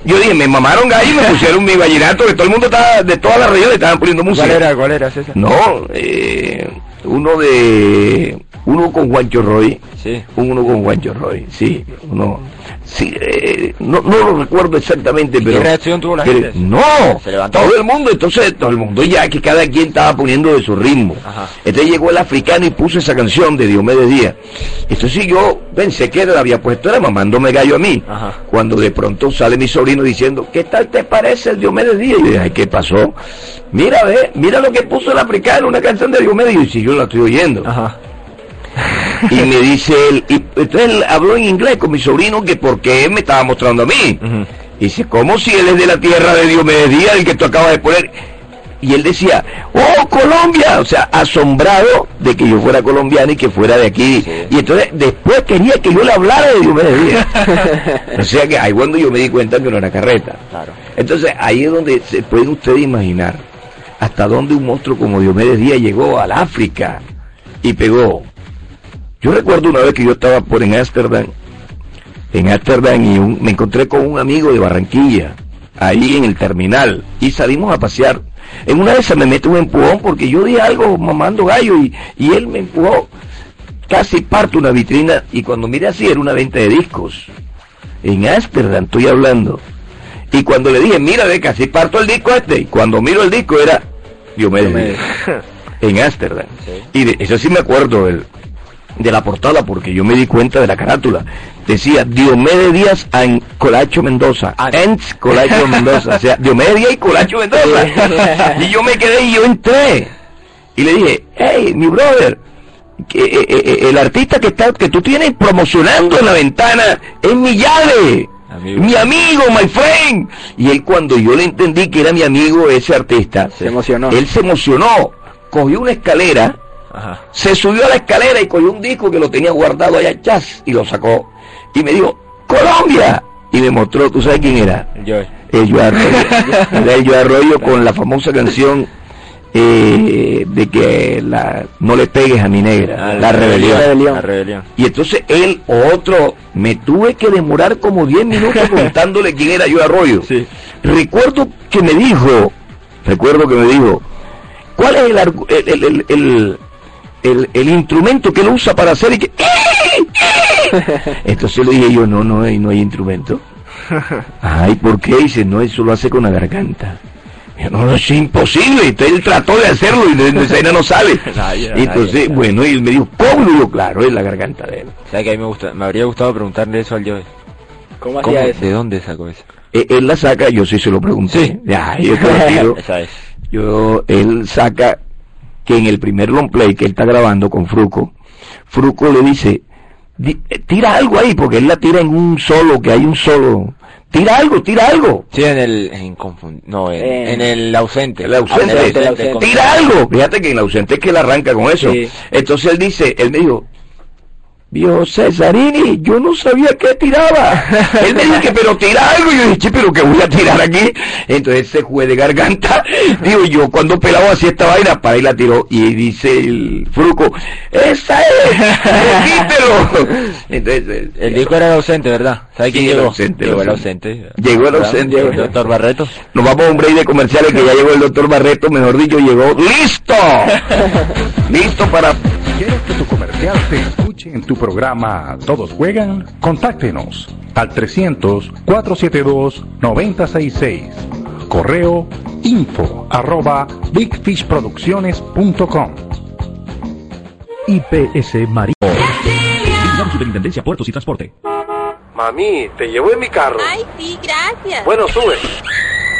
Yo dije, me mamaron gallo y me pusieron mi vallenato, que todo el mundo estaba, de todas las regiones estaban poniendo música. ¿Cuál era? ¿Cuál era, César? No, eh, uno de, uno con Juancho Roy, Sí. uno con Juancho Roy, sí, uno, sí, eh, no, no lo recuerdo exactamente, ¿Y pero... qué reacción tuvo la pero- gente? No, Se levantó. todo el mundo, entonces todo el mundo ya que cada quien estaba poniendo de su ritmo. Ajá. Entonces llegó el africano y puso esa canción de Diomedes Díaz. Entonces yo pensé que la había puesto, era mamándome gallo a mí. Ajá. Cuando de pronto sale mi sobrino diciendo, ¿qué tal te parece el Diomedes Díaz? Y yo dije, "Ay, ¿qué pasó? Mira, ve, mira lo que puso el africano, una canción de Diomedes. Y si yo la estoy oyendo. Ajá. Y me dice él, y entonces él habló en inglés con mi sobrino que porque él me estaba mostrando a mí. Y dice, ¿cómo si él es de la tierra de Diomedes Díaz, el que tú acabas de poner? Y él decía, ¡oh, Colombia! O sea, asombrado de que yo fuera colombiano y que fuera de aquí. Y entonces después quería que yo le hablara de Diomedes Díaz. [LAUGHS] o sea que ahí cuando yo me di cuenta que no era carreta. Claro. Entonces ahí es donde se pueden ustedes imaginar hasta dónde un monstruo como Diomedes Díaz llegó al África y pegó. Yo recuerdo una vez que yo estaba por en Ámsterdam, en Ámsterdam y me encontré con un amigo de Barranquilla, ahí en el terminal, y salimos a pasear. En una de esas me mete un empujón porque yo di algo mamando gallo y, y él me empujó. Casi parto una vitrina y cuando miré así era una venta de discos. En Ámsterdam estoy hablando. Y cuando le dije, mira, ve, casi parto el disco este. Y cuando miro el disco era Diomedes [LAUGHS] en Ámsterdam. Sí. Y de, eso sí me acuerdo del- de la portada porque yo me di cuenta de la carátula. Decía Diomedes Díaz en Colacho Mendoza. Ah. Ents Colacho [LAUGHS] Mendoza. O sea, Diomedes Díaz y Colacho Mendoza. y yo me quedé y yo entré. Y le dije, hey, mi brother, que, eh, eh, el artista que está que tú tienes promocionando en la ventana es mi llave. Amigo. Mi amigo, my friend. Y él cuando yo le entendí que era mi amigo ese artista, Se emocionó. él se emocionó, cogió una escalera, Ajá. se subió a la escalera y cogió un disco que lo tenía guardado allá chas y lo sacó. Y me dijo, Colombia. Y me mostró, ¿tú sabes quién era? Yo. El Joe Arroyo. [LAUGHS] Era el Joe Arroyo con la famosa canción eh, de que la, no le pegues a mi negra, la rebelión. rebelión. La rebelión. Y entonces él, otro, me tuve que demorar como 10 minutos [LAUGHS] contándole quién era yo Arroyo. Sí. Recuerdo que me dijo, recuerdo que me dijo, ¿cuál es el, argu- el, el, el, el- el- el instrumento que él usa para hacer y que... Entonces le dije yo, no, no hay, no hay instrumento. [LAUGHS] Ay, ¿por qué? Dice, no, eso lo hace con la garganta. Yo, no, no, es imposible. Entonces él trató de hacerlo y de, no sale. [LAUGHS] Y entonces, bueno, y él me dijo, ¿cómo? Y yo, claro, es la garganta de él. ¿Sabes que a mí me, gusta, me habría gustado preguntarle eso al Joe? ¿Cómo ¿Cómo, hacía eso? ¿De dónde sacó eso? Eh, Él la saca, yo sí se lo pregunté. Sí. Ya, yo te lo tiro. [LAUGHS] Esa es. Yo, él saca que en el primer long play que él está grabando con Fruco, Fruco le dice, "Di- tira algo ahí, porque él la tira en un solo, que hay un solo. Tira algo, tira algo. Sí, en el... En confund- no, en, Eh, en el ausente. El ausente, En el el ausente. tira algo. Fíjate que en el ausente es que él arranca con eso. Sí. Entonces él dice, él me dijo, Dijo, Cesarini, yo no sabía qué tiraba. [LAUGHS] Él me dijo que, pero tira algo. Y yo dije, "Che, pero ¿qué voy a tirar aquí? Entonces se fue de garganta. [LAUGHS] Digo yo, cuando pelaba así esta vaina, para y la tiró. Y dice el fruco, ¡esa es! ¡Quítelo! [LAUGHS] Entonces, eh, El disco era el ausente, ¿verdad? ¿Sabe quién Sí, el llegó? ausente, el llegó el ausente. ausente. Llegó el ausente. El doctor Barreto. nos vamos a un break de comerciales que ya llegó el doctor Barreto, mejor dicho, llegó listo. listo para ¿Quieres que tu comercial se escuche en tu programa Todos Juegan? Contáctenos al 300-472-9066. Correo info arroba bigfishproducciones.com. IPS María. Vigilamos Superintendencia Puertos y Transporte. Mami, te llevo en mi carro. Ay, sí, gracias. Bueno, sube.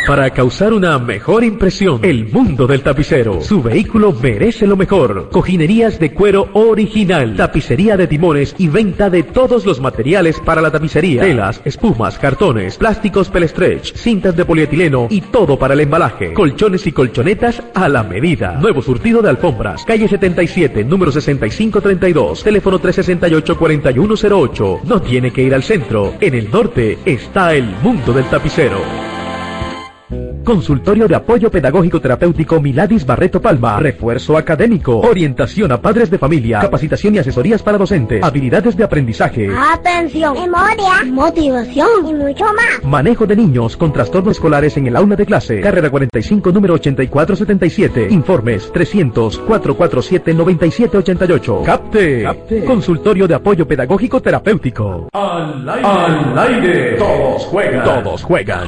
Para causar una mejor impresión, el mundo del tapicero. Su vehículo merece lo mejor. Cojinerías de cuero original, tapicería de timones y venta de todos los materiales para la tapicería. Telas, espumas, cartones, plásticos pelestretch, cintas de polietileno y todo para el embalaje. Colchones y colchonetas a la medida. Nuevo surtido de alfombras. Calle 77, número 6532. Teléfono 368-4108. No tiene que ir al centro. En el norte está el mundo del tapicero. Consultorio de Apoyo Pedagógico Terapéutico Miladis Barreto Palma. Refuerzo académico. Orientación a padres de familia. Capacitación y asesorías para docentes. Habilidades de aprendizaje. Atención, memoria, motivación y mucho más. Manejo de niños con trastornos escolares en el aula de clase. Carrera 45, número 8477. Informes 300-447-9788. Capte. Consultorio de Apoyo Pedagógico Terapéutico. Al aire. Al aire. Todos juegan. Todos juegan.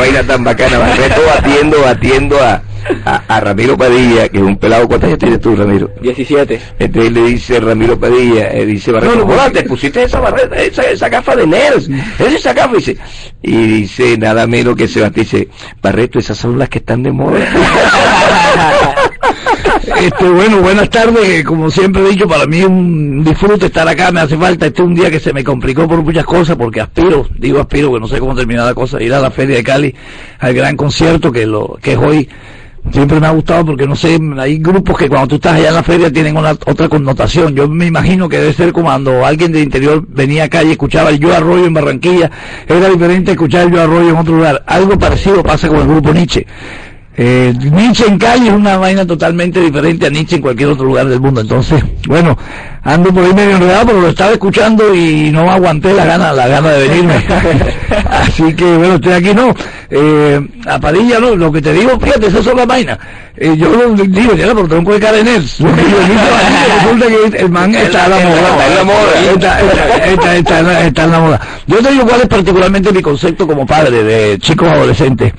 Vaina tan bacana, Barreto batiendo, batiendo a, a, a Ramiro Padilla, que es un pelado. ¿Cuántos años tienes tú, Ramiro? 17. Entonces le dice Ramiro Padilla, eh, dice Barreto, No, no, "Joda, porque- te pusiste esa, barreta, esa, esa gafa de Nels, es esa gafa, dice. Y dice nada menos que Sebastián, dice, Barreto, esas son las que están de moda. [LAUGHS] Este, bueno, buenas tardes. Como siempre he dicho, para mí un disfrute estar acá. Me hace falta. Este es un día que se me complicó por muchas cosas, porque aspiro, digo aspiro, que no sé cómo terminar la cosa, ir a la Feria de Cali, al gran concierto que lo que es hoy. Siempre me ha gustado porque no sé, hay grupos que cuando tú estás allá en la feria tienen una otra connotación. Yo me imagino que debe ser como cuando alguien del interior venía acá y escuchaba el Yo Arroyo en Barranquilla, era diferente escuchar el Yo Arroyo en otro lugar. Algo parecido pasa con el grupo Nietzsche. Eh, Nietzsche en calle es una vaina totalmente diferente a Nietzsche en cualquier otro lugar del mundo. Entonces, bueno, ando por ahí medio enredado, pero lo estaba escuchando y no aguanté la gana, la gana de venirme. [LAUGHS] Así que, bueno, estoy aquí, no. Eh, a Padilla, no, lo que te digo, fíjate, esas son las vainas. Eh, yo lo digo, ya por tronco de digo, [LAUGHS] resulta que el man está en la moda. Está en la moda. Yo te digo cuál es particularmente mi concepto como padre de chicos adolescentes.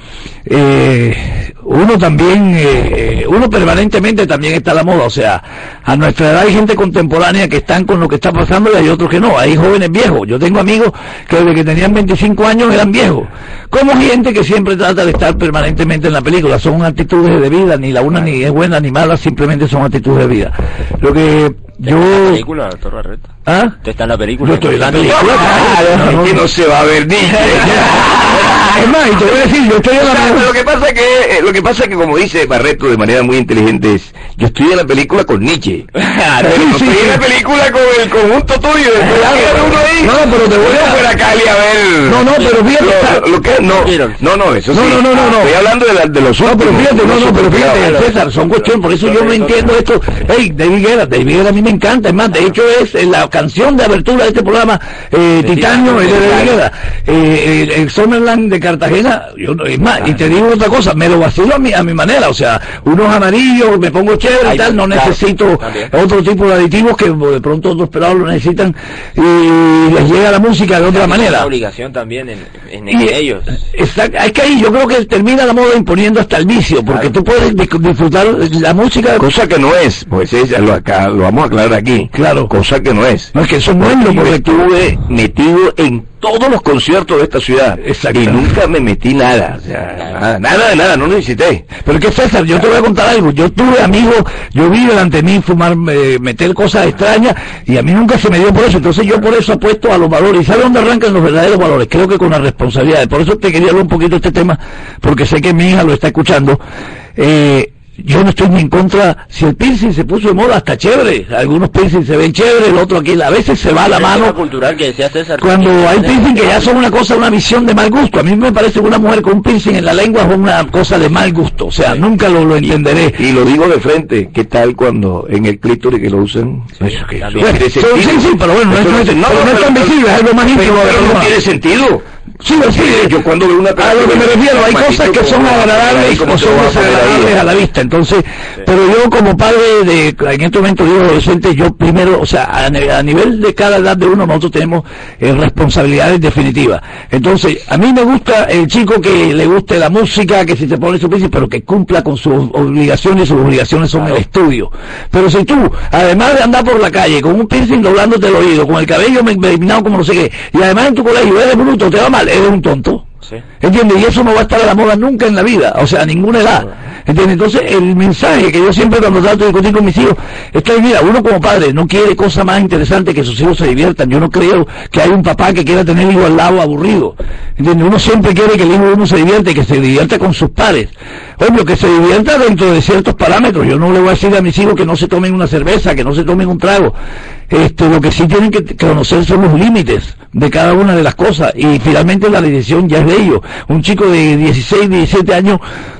Eh, uno también, eh, uno permanentemente también está a la moda. O sea, a nuestra edad hay gente contemporánea que están con lo que está pasando y hay otros que no. Hay jóvenes viejos. Yo tengo amigos que desde que tenían 25 años eran viejos. Como gente que siempre trata de estar permanentemente en la película. Son actitudes de vida, ni la una ni es buena ni mala, simplemente son actitudes de vida. Lo que yo... ¿La película, doctor Barreto? ¿Ah? ¿Usted está en la película? Yo estoy en la película. [LAUGHS] Claro, No, es que no. se va a ver ni. [LAUGHS] Es más, y te voy a decir, yo estoy en la Claro, lo que pasa es que eh, lo que pasa es que como dice Barreto de manera muy inteligente es yo estoy en la película con Nietzsche [LAUGHS] pero no sí, estoy sí. en la película con el conjunto tuyo hacer uno ahí No, pero te voy a- fuera a Cali a ver No, no, pero fíjate, lo, lo- que no no no eso No, sí no, no, no, no. estoy hablando de, la- de los No, pero fíjate, no, no, pero fíjate, César, son cuestiones, por eso yo no entiendo esto. Hey, David Guerra, David Guerra a mí me encanta, es más, de hecho es eh, la canción de abertura de este programa, eh, Titanio, es de. Eh, el, el Summerland de Cartagena, yo no- es más, y te digo otra cosa, me lo vacilo a mi, a mi manera, o sea, unos amarillos, me pongo chévere y tal, no claro, necesito también. otro tipo de aditivos que de pronto otros pelados lo necesitan y les llega la música de otra manera. una obligación también en, en Y, ellos. Exacto, es que ahí yo creo que termina la moda imponiendo hasta el vicio, porque tú puedes dis- disfrutar la música. cosa que no es pues es, lo, acá, lo vamos a aclarar aquí Claro. cosa que no es No es que eso no es lo yo estuve metido en todos los conciertos de esta ciudad y nunca me metí nada, o sea, nada, nada de nada, no necesité. Pero es que César, yo te voy a contar algo. Yo tuve amigos, yo vi delante de mí fumar, eh, meter cosas extrañas y a mí nunca se me dio por eso. Entonces yo por eso apuesto a los valores. ¿Y sabes dónde arrancan los verdaderos valores? Creo que con las responsabilidades. Por eso te quería hablar un poquito de este tema, porque sé que mi hija lo está escuchando. Eh, yo no estoy ni en contra, si el piercing se puso de moda, está chévere, algunos piercing se ven chévere, el otro aquí, a veces se va la mano, cultural que decía César. cuando hay piercing que ya son una cosa, una visión de mal gusto, a mí me parece que una mujer con un piercing en la lengua es una cosa de mal gusto, o sea, nunca lo, lo entenderé. Y lo digo de frente, ¿qué tal cuando en el clítoris que lo usan? Eso que Bueno, sí, sí, sí, pero bueno, no es- no no tan visible, es algo más pero- íntimo no. tiene sentido. Sí, sí, yo cuando veo una a lo que me refiero, hay cosas que son agradables o son desagradables a la vista. Entonces, pero yo como padre de, en este momento digo adolescente, yo primero, o sea, a, a nivel de cada edad de uno, nosotros tenemos eh, responsabilidades definitivas. Entonces, a mí me gusta el chico que le guste la música, que si se pone su piercing, pero que cumpla con sus obligaciones, sus obligaciones son el estudio. Pero si tú, además de andar por la calle con un piercing doblándote el oído, con el cabello me- peinado como no sé qué, y además en tu colegio eres bruto, te va mal, eres un tonto. ¿Entiendes? Y eso no va a estar a la moda nunca en la vida, o sea, a ninguna edad. ¿Entiendes? Entonces, el mensaje que yo siempre cuando trato de discutir con mis hijos, es que, mira, uno como padre no quiere cosa más interesante que sus hijos se diviertan. Yo no creo que hay un papá que quiera tener hijo al lado aburrido. ¿Entiendes? Uno siempre quiere que el hijo de uno se divierte, que se divierta con sus pares. Obvio, que se divierta dentro de ciertos parámetros. Yo no le voy a decir a mis hijos que no se tomen una cerveza, que no se tomen un trago. Este, lo que sí tienen que conocer son los límites de cada una de las cosas y finalmente la decisión ya es de ellos. Un chico de 16, 17 años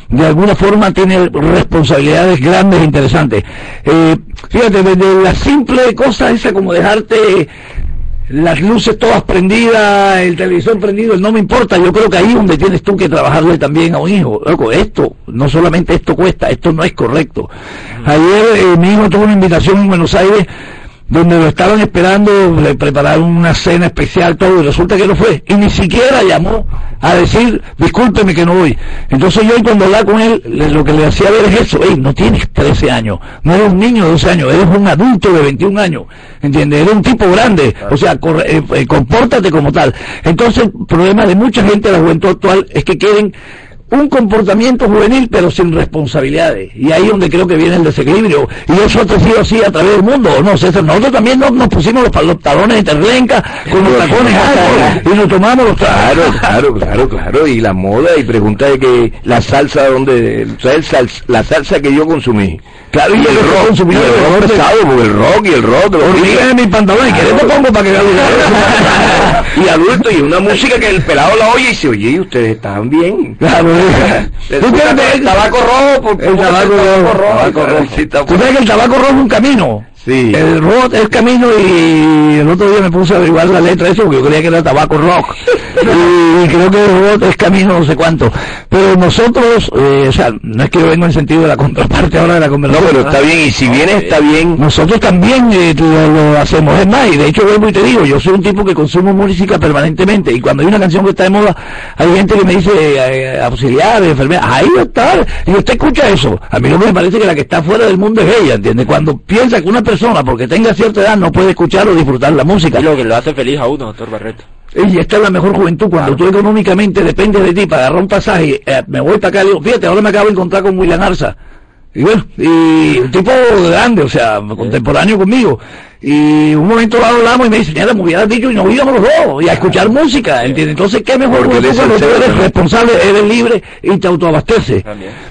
de alguna forma tiene responsabilidades grandes e interesantes. Eh, fíjate, desde la simple cosa esa como dejarte las luces todas prendidas, el televisor prendido, no me importa, yo creo que ahí es donde tienes tú que trabajarle también a un hijo. Loco, esto, no solamente esto cuesta, esto no es correcto. Ayer eh, mi hijo tuvo una invitación en Buenos Aires donde lo estaban esperando, le prepararon una cena especial, todo, y resulta que no fue. Y ni siquiera llamó a decir, discúlpeme que no voy. Entonces yo cuando hablaba con él, lo que le hacía ver es eso, hey, no tienes 13 años, no eres un niño de 12 años, eres un adulto de 21 años, ¿entiendes? Eres un tipo grande, o sea, eh, eh, compórtate como tal. Entonces el problema de mucha gente de la juventud actual es que quieren un comportamiento juvenil pero sin responsabilidades. Y ahí es donde creo que viene el desequilibrio. Y eso ha sido así a través del mundo ¿o no César nosotros también nos, nos pusimos los, talones de terlenca con los tacones altos y nos tomamos los Claro, claro, claro, claro. Y la moda, y pregunta de que la salsa donde, o sea, el sal- la salsa que yo consumí. Claro, y el rock, y el rock pesado, porque el rock y el rock. los hormigas en mis pantalones ¿querés te pongo para que [LAUGHS] y adulto, y una música que el pelado la oye y dice, oye, ustedes están bien. Claro, [LAUGHS] Tú tienes el tabaco rojo, porque el tabaco rojo, Tú que el tabaco rojo es un camino. Sí. El rock es camino y el otro día me puse a averiguar la letra de eso porque yo creía que era tabaco rock. [LAUGHS] y, creo que el rock es camino no sé cuánto. Pero nosotros, eh, o sea, no es que yo vengo en sentido de la contraparte ahora de la No, conversación. pero está bien, y si viene está bien. Nosotros también eh, lo, lo hacemos. Es más, y de hecho vuelvo y te digo, yo soy un tipo que consumo música permanentemente. Y cuando hay una canción que está de moda, hay gente que me dice eh, auxiliar, enfermera, ahí está. Y usted escucha eso. A mí no me parece que la que está fuera del mundo es ella, ¿entiende? Cuando piensa que una persona, porque tenga cierta edad, no puede escuchar o disfrutar la música. Es lo que lo hace feliz a uno, doctor Barreto. Y esta es la mejor juventud, cuando tú económicamente dependes de ti para agarrar un pasaje, eh, me voy para acá y digo, fíjate, ahora me acabo de encontrar con William Arza. Y bueno, y un tipo grande, o sea, contemporáneo conmigo. Y un momento dado hablamos y me dice, mira, me hubieras dicho y nos íbamos los dos, y a escuchar música, ¿entiendes? Entonces, ¿qué mejor Porque es cuando tú eres responsable, eres libre y te autoabasteces?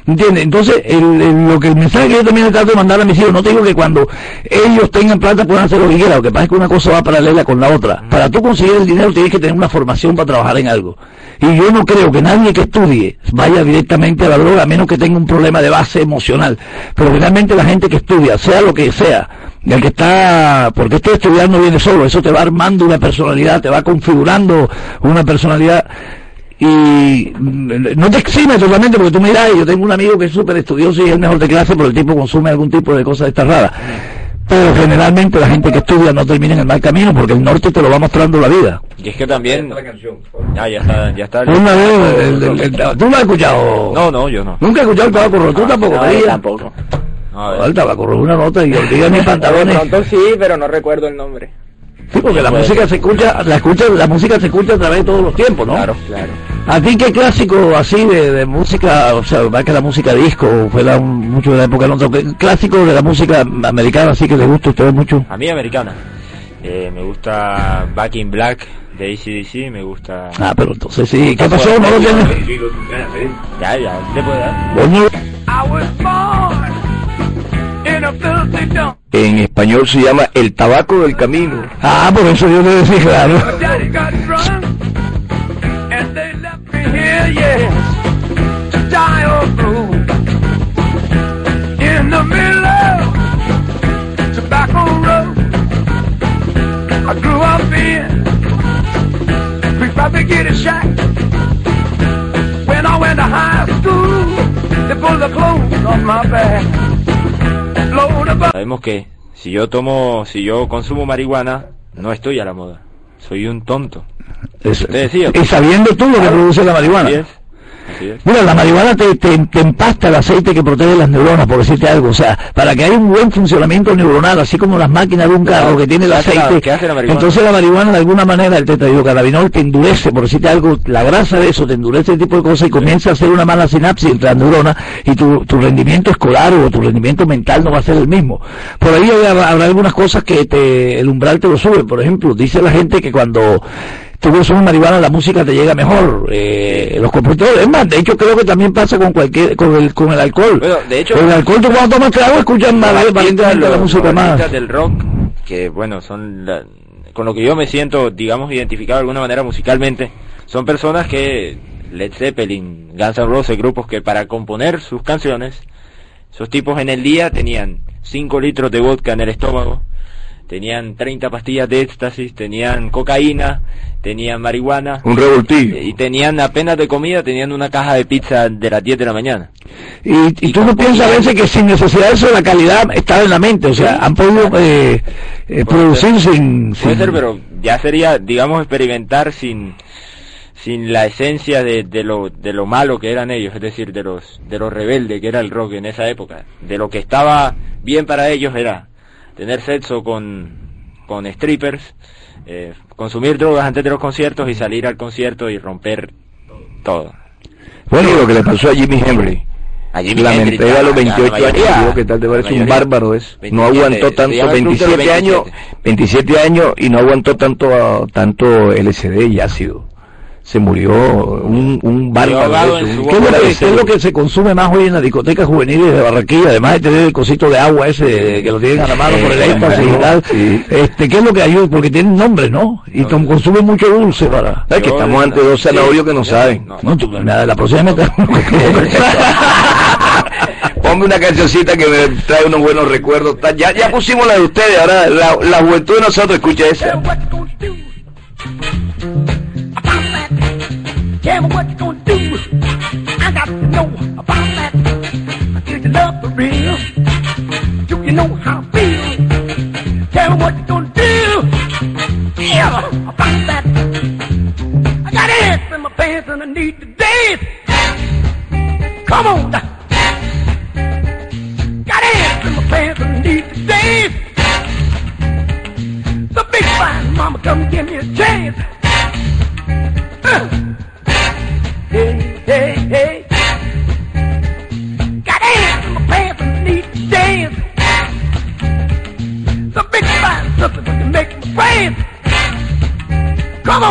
¿Entiendes? Entonces, el, el- lo que el mensaje que yo también trato de mandar a mis hijos, no te digo que cuando ellos tengan plata puedan hacer lo que quieran, lo que pasa es que una cosa va paralela con la otra. Para tú conseguir el dinero tienes que tener una formación para trabajar en algo. Y yo no creo que nadie que estudie vaya directamente a la droga, a menos que tenga un problema de base emocional. Pero realmente la gente que estudia, sea lo que sea, el que está, porque este estudiar no viene solo, eso te va armando una personalidad, te va configurando una personalidad y no te exime totalmente porque tú miras, yo tengo un amigo que es súper estudioso y es el mejor de clase, pero el tipo consume algún tipo de cosas de estas raras. Pero generalmente la gente que estudia no termina en el mal camino porque el norte te lo va mostrando la vida. Y es que también... Ah, ya está, ya está. Una vez, el- el- el- ¿tú lo has escuchado? No, no, yo no. Nunca he escuchado el tabaco rojo, tú tampoco, No, María? tampoco. El tabaco rojo, una nota y olvida mis [LAUGHS] pantalones. pronto sí, pero no recuerdo el nombre. Sí, porque la música se escucha, la escucha, la música se escucha a través de todos los tiempos, ¿no? Claro, claro. ¿A ti qué clásico así de, de música, o sea, va que la música disco fue la, mucho de la época de Alonso, ¿qué clásico de la música americana así que le gusta a ustedes mucho? A mí americana. Eh, me gusta Back in Black de ACDC, me gusta... Ah, pero entonces sí, ¿qué pasó? ¿No lo tienes? Ya, ya, te puedo dar. En español se llama El tabaco del camino. ah, por eso yo le decía, claro. My daddy got drunk and they left me here, yes, to die of blue. In the middle of tobacco road, I grew up in prefabricated shack. When I went to high school, they pulled the clothes on my back. Sabemos que si yo tomo, si yo consumo marihuana, no estoy a la moda. Soy un tonto. Eso. Te decía. Y sabiendo tú lo que produce la marihuana. Mira, la marihuana te, te, te empasta el aceite que protege las neuronas, por decirte algo. O sea, para que haya un buen funcionamiento neuronal, así como las máquinas de un carro que tiene el ¿Qué hace la- aceite, la marihuana? entonces la marihuana de alguna manera, el tetrahidrocannabinol te endurece, por decirte algo, la grasa de eso te endurece ese tipo de cosas y comienza a hacer una mala sinapsis entre las neuronas y tu, tu rendimiento escolar o tu rendimiento mental no va a ser el mismo. Por ahí habrá, habrá algunas cosas que te, el umbral te lo sube. Por ejemplo, dice la gente que cuando tú consumes marihuana la música te llega mejor, eh, los compositores, es más, de hecho creo que también pasa con cualquier, con el, con el alcohol. Bueno, de hecho- Con el alcohol tú cuando tomas trago escuchas más artistas, la los- música más. del rock, que bueno, son la- con lo que yo me siento, digamos, identificado de alguna manera musicalmente, son personas que Led Zeppelin, Guns N' Roses, grupos que para componer sus canciones, esos tipos en el día tenían 5 litros de vodka en el estómago, tenían 30 pastillas de éxtasis, tenían cocaína, tenían marihuana, Un revoltillo. y tenían apenas de comida, tenían una caja de pizza de las 10 de la mañana. Y, y tú no piensas a veces que sin necesidad de eso la calidad está en la mente, o sea, han podido eh, eh, producir sin, Puede sin- ser, pero ya sería, digamos, experimentar sin sin la esencia de, de lo de lo malo que eran ellos, es decir, de los de lo rebelde que era el rock en esa época. De lo que estaba bien para ellos era tener sexo con con strippers, eh, consumir drogas antes de los conciertos y salir al concierto y romper todo. Bueno, lo que le pasó a Jimi Hendrix. A Jimi la Hendrix, mentira a los ya, ya, 28 la años, mayoría. digo, ¿qué tal te parece un bárbaro eso? No 27, aguantó tanto, llama el club de los 27 años, 27. 27 años y no aguantó tanto tanto LSD y ácido. Se murió un, un bárbaro. ¿Qué es, lo fuera que, de qué es lo que se consume más hoy en las discotecas juveniles de Barranquilla? Además de tener el cosito de agua ese que lo tienen a la mano por el éxtasis y tal. sí. Este, ¿Qué es lo que ayuda? Porque tienen nombre, ¿no? Y tom- consumen mucho dulce para... Es que Yo, estamos ante dos sí, zanahorios que no sí, saben. no. No, tú, nada, la próxima vez me [LAUGHS] Ponme una cancioncita que me trae unos buenos recuerdos. Ya, ya pusimos la de ustedes, ahora la, la juventud de nosotros, escucha esa. Tell me what you gonna do. I got to know about that. Do you love for real? Do you know how I feel? Tell me what you gonna do. Yeah, about that. I got ants in my pants and I need to dance. Come on. Got ants in my pants and I need to dance. The big fine mama come give me a chance.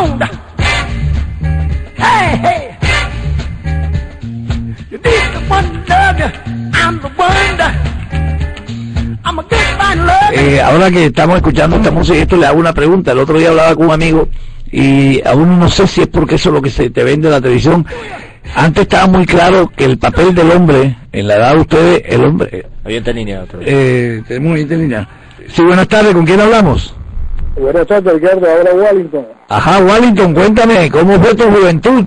On. Hey, hey. You need to. I'm the. Eh, ahora que estamos escuchando esta música, esto le hago una pregunta. El otro día hablaba con un amigo y aún no sé si es porque eso es lo que se te vende en la televisión. Antes estaba muy claro que el papel del hombre, en la edad de ustedes, el hombre... Oyente en línea, otro. Eh, tenemos oyente en línea. Sí, buenas tardes, ¿con quién hablamos? Buenas tardes, Ricardo. Ahora Wellington. Ajá, Wellington, cuéntame, ¿cómo fue tu juventud? [LAUGHS]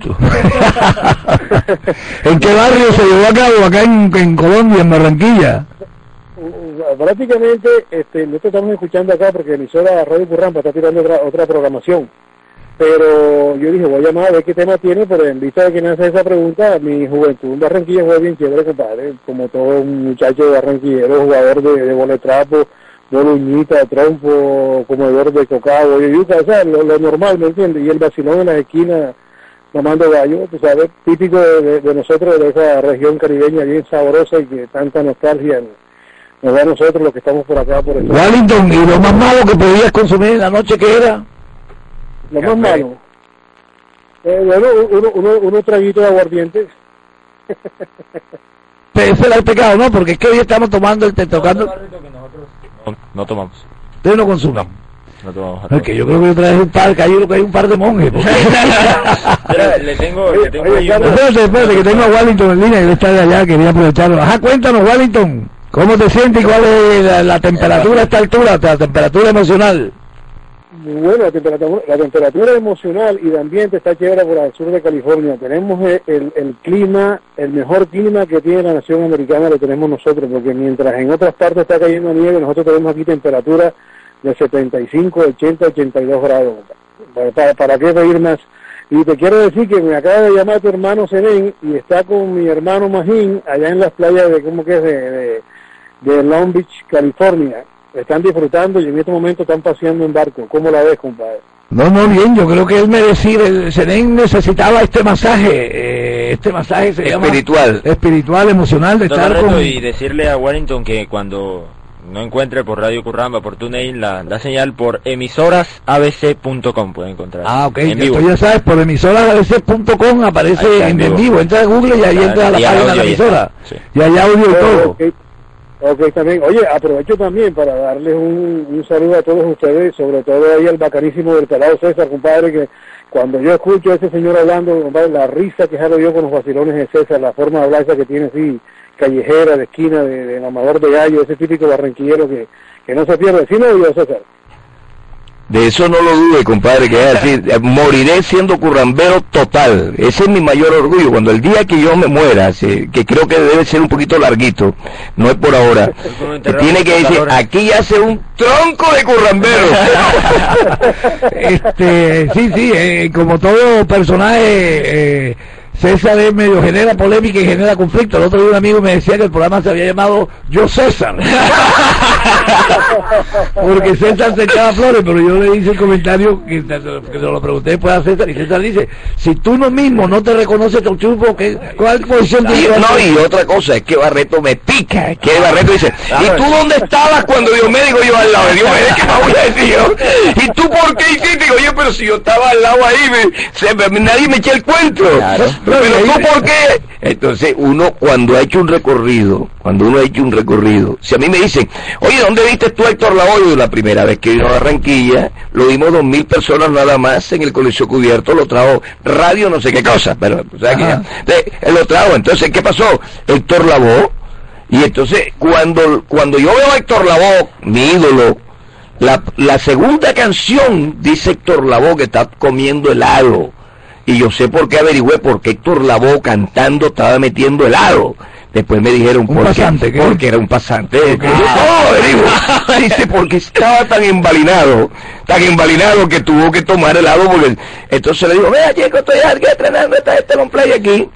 ¿En qué barrio se llevó a cabo? Acá en, en Colombia, en Barranquilla. Uh, Prácticamente, este, nosotros estamos escuchando acá porque la emisora Radio Currampa está tirando otra, otra programación. Pero yo dije, voy a llamar a ver qué tema tiene, pero en vista de que me hace esa pregunta, mi juventud en Barranquilla fue bien chévere, compadre. Como todo un muchacho barranquillero, jugador de, de boletrapo, boluñita, trompo, comedor de cocao, y yuca, o sea, lo, lo normal, ¿me entiendes? Y el vacilón en las esquinas tomando gallo, tú sabes, típico de, de- de nosotros, de esa región caribeña bien sabrosa y que tanta nostalgia nos da a nosotros los que estamos por acá, por el Wellington, ¿y lo más malo que podías consumir en la noche que era? Lo más malo. Eh, bueno, uno, uno, uno traguito de aguardiente. Pero ese era el pecado, ¿no? Porque es que hoy estamos tomando, el, tocando... No, no tomamos. Ustedes no consumen. No tomamos. Porque yo creo que yo traje un par, que hay que hay un par de monjes. porque- [LAUGHS] Pero le tengo, le tengo Espérate, espérate, que tengo a Wellington en línea, que está de allá, quería aprovecharlo. Ajá, cuéntanos, Wellington, ¿cómo te sientes y cuál es la, la temperatura a esta altura, la temperatura emocional? Bueno, la temperatura, la temperatura emocional y de ambiente está chévere por el sur de California. Tenemos el, el- clima, el mejor clima que tiene la nación americana lo tenemos nosotros, porque mientras en otras partes está cayendo nieve, nosotros tenemos aquí temperatura de 75, 80, 82 grados. ¿Para, para, qué pedir más? Y te quiero decir que me acaba de llamar tu hermano Senen y está con mi hermano Magín allá en las playas de, ¿cómo que es? De Long Beach, California. Están disfrutando y en este momento están paseando en barco. ¿Cómo la ves, compadre? No, no, bien, yo creo que él merecía, el Senen necesitaba este masaje, eh, este masaje se llama- Espiritual. espiritual, emocional, de Don estar Barreto, con... y decirle a Wellington que cuando no encuentre por Radio Curramba, por TuneIn, la, la señal por emisorasabc.com puede encontrar. Ah, ok, En vivo. tú ya sabes, por emisorasabc.com aparece en, vivo. vivo, entra a Google y ahí entra a la y página de la emisora. sí. Y hay audio y todo. Ok, ok, también. Oye, aprovecho también para darles un, un saludo a todos ustedes, sobre todo ahí al bacanísimo del César, compadre, que cuando yo escucho a ese señor hablando, compadre, la risa que jalo yo con los vacilones de César, la forma de hablar que tiene así, callejera, de esquina, de, de amador de gallo, ese típico barranquillero que, que no se pierde. ¿Sí me oyó, César? De eso no lo dude, compadre, que es [LAUGHS] así, moriré siendo currambero total. Ese es mi mayor orgullo. Cuando el día que yo me muera, que creo que debe ser un poquito larguito, no es por ahora, que tiene que decir, aquí yace un tronco de currambero. [LAUGHS] este, sí, sí, eh, como todo personaje, eh, César es medio genera polémica y genera conflicto. El otro día un amigo me decía que el programa se había llamado Yo César. [LAUGHS] Porque César se echaba flores, pero yo le hice el comentario que, que se lo pregunté después a César y César dice, si tú no mismo no te reconoces tu chupo, ¿qué, ¿cuál posición llevas? no, y otra cosa, es que Barreto me pica, es que Barreto dice, ¿y tú dónde estabas cuando Diomedes digo yo al lado? ¿Qué me voy a decir yo? ¿Y tú por qué hiciste? Digo yo, pero si yo estaba al lado ahí, me- se- me- nadie me echa el cuento. Pero tú por qué? Entonces uno cuando ha hecho un recorrido, cuando uno ha hecho un recorrido, si a mí me dicen, oye, ¿dónde viste tú a Héctor Lavoe? La primera vez que vino a Barranquilla, lo vimos dos mil personas nada más en el colegio cubierto, lo trajo radio no sé qué cosa, pero o sea que ya- de- él lo trajo. Entonces, ¿qué pasó? Héctor Lavoe, y entonces cuando, cuando yo veo a Héctor Lavoe, mi ídolo, la, la segunda canción dice Héctor Lavoe que está comiendo helado. Y yo sé por qué averigüé, porque Héctor Lavoe cantando estaba metiendo helado. Después me dijeron Un por pasante, ¿qué? porque era un pasante. No, averiguo. Dice, porque estaba tan embalinado, tan embalinado que tuvo que tomar helado. Porque... Entonces le digo, vea, chico, estoy aquí entrenando esta, este long play aquí.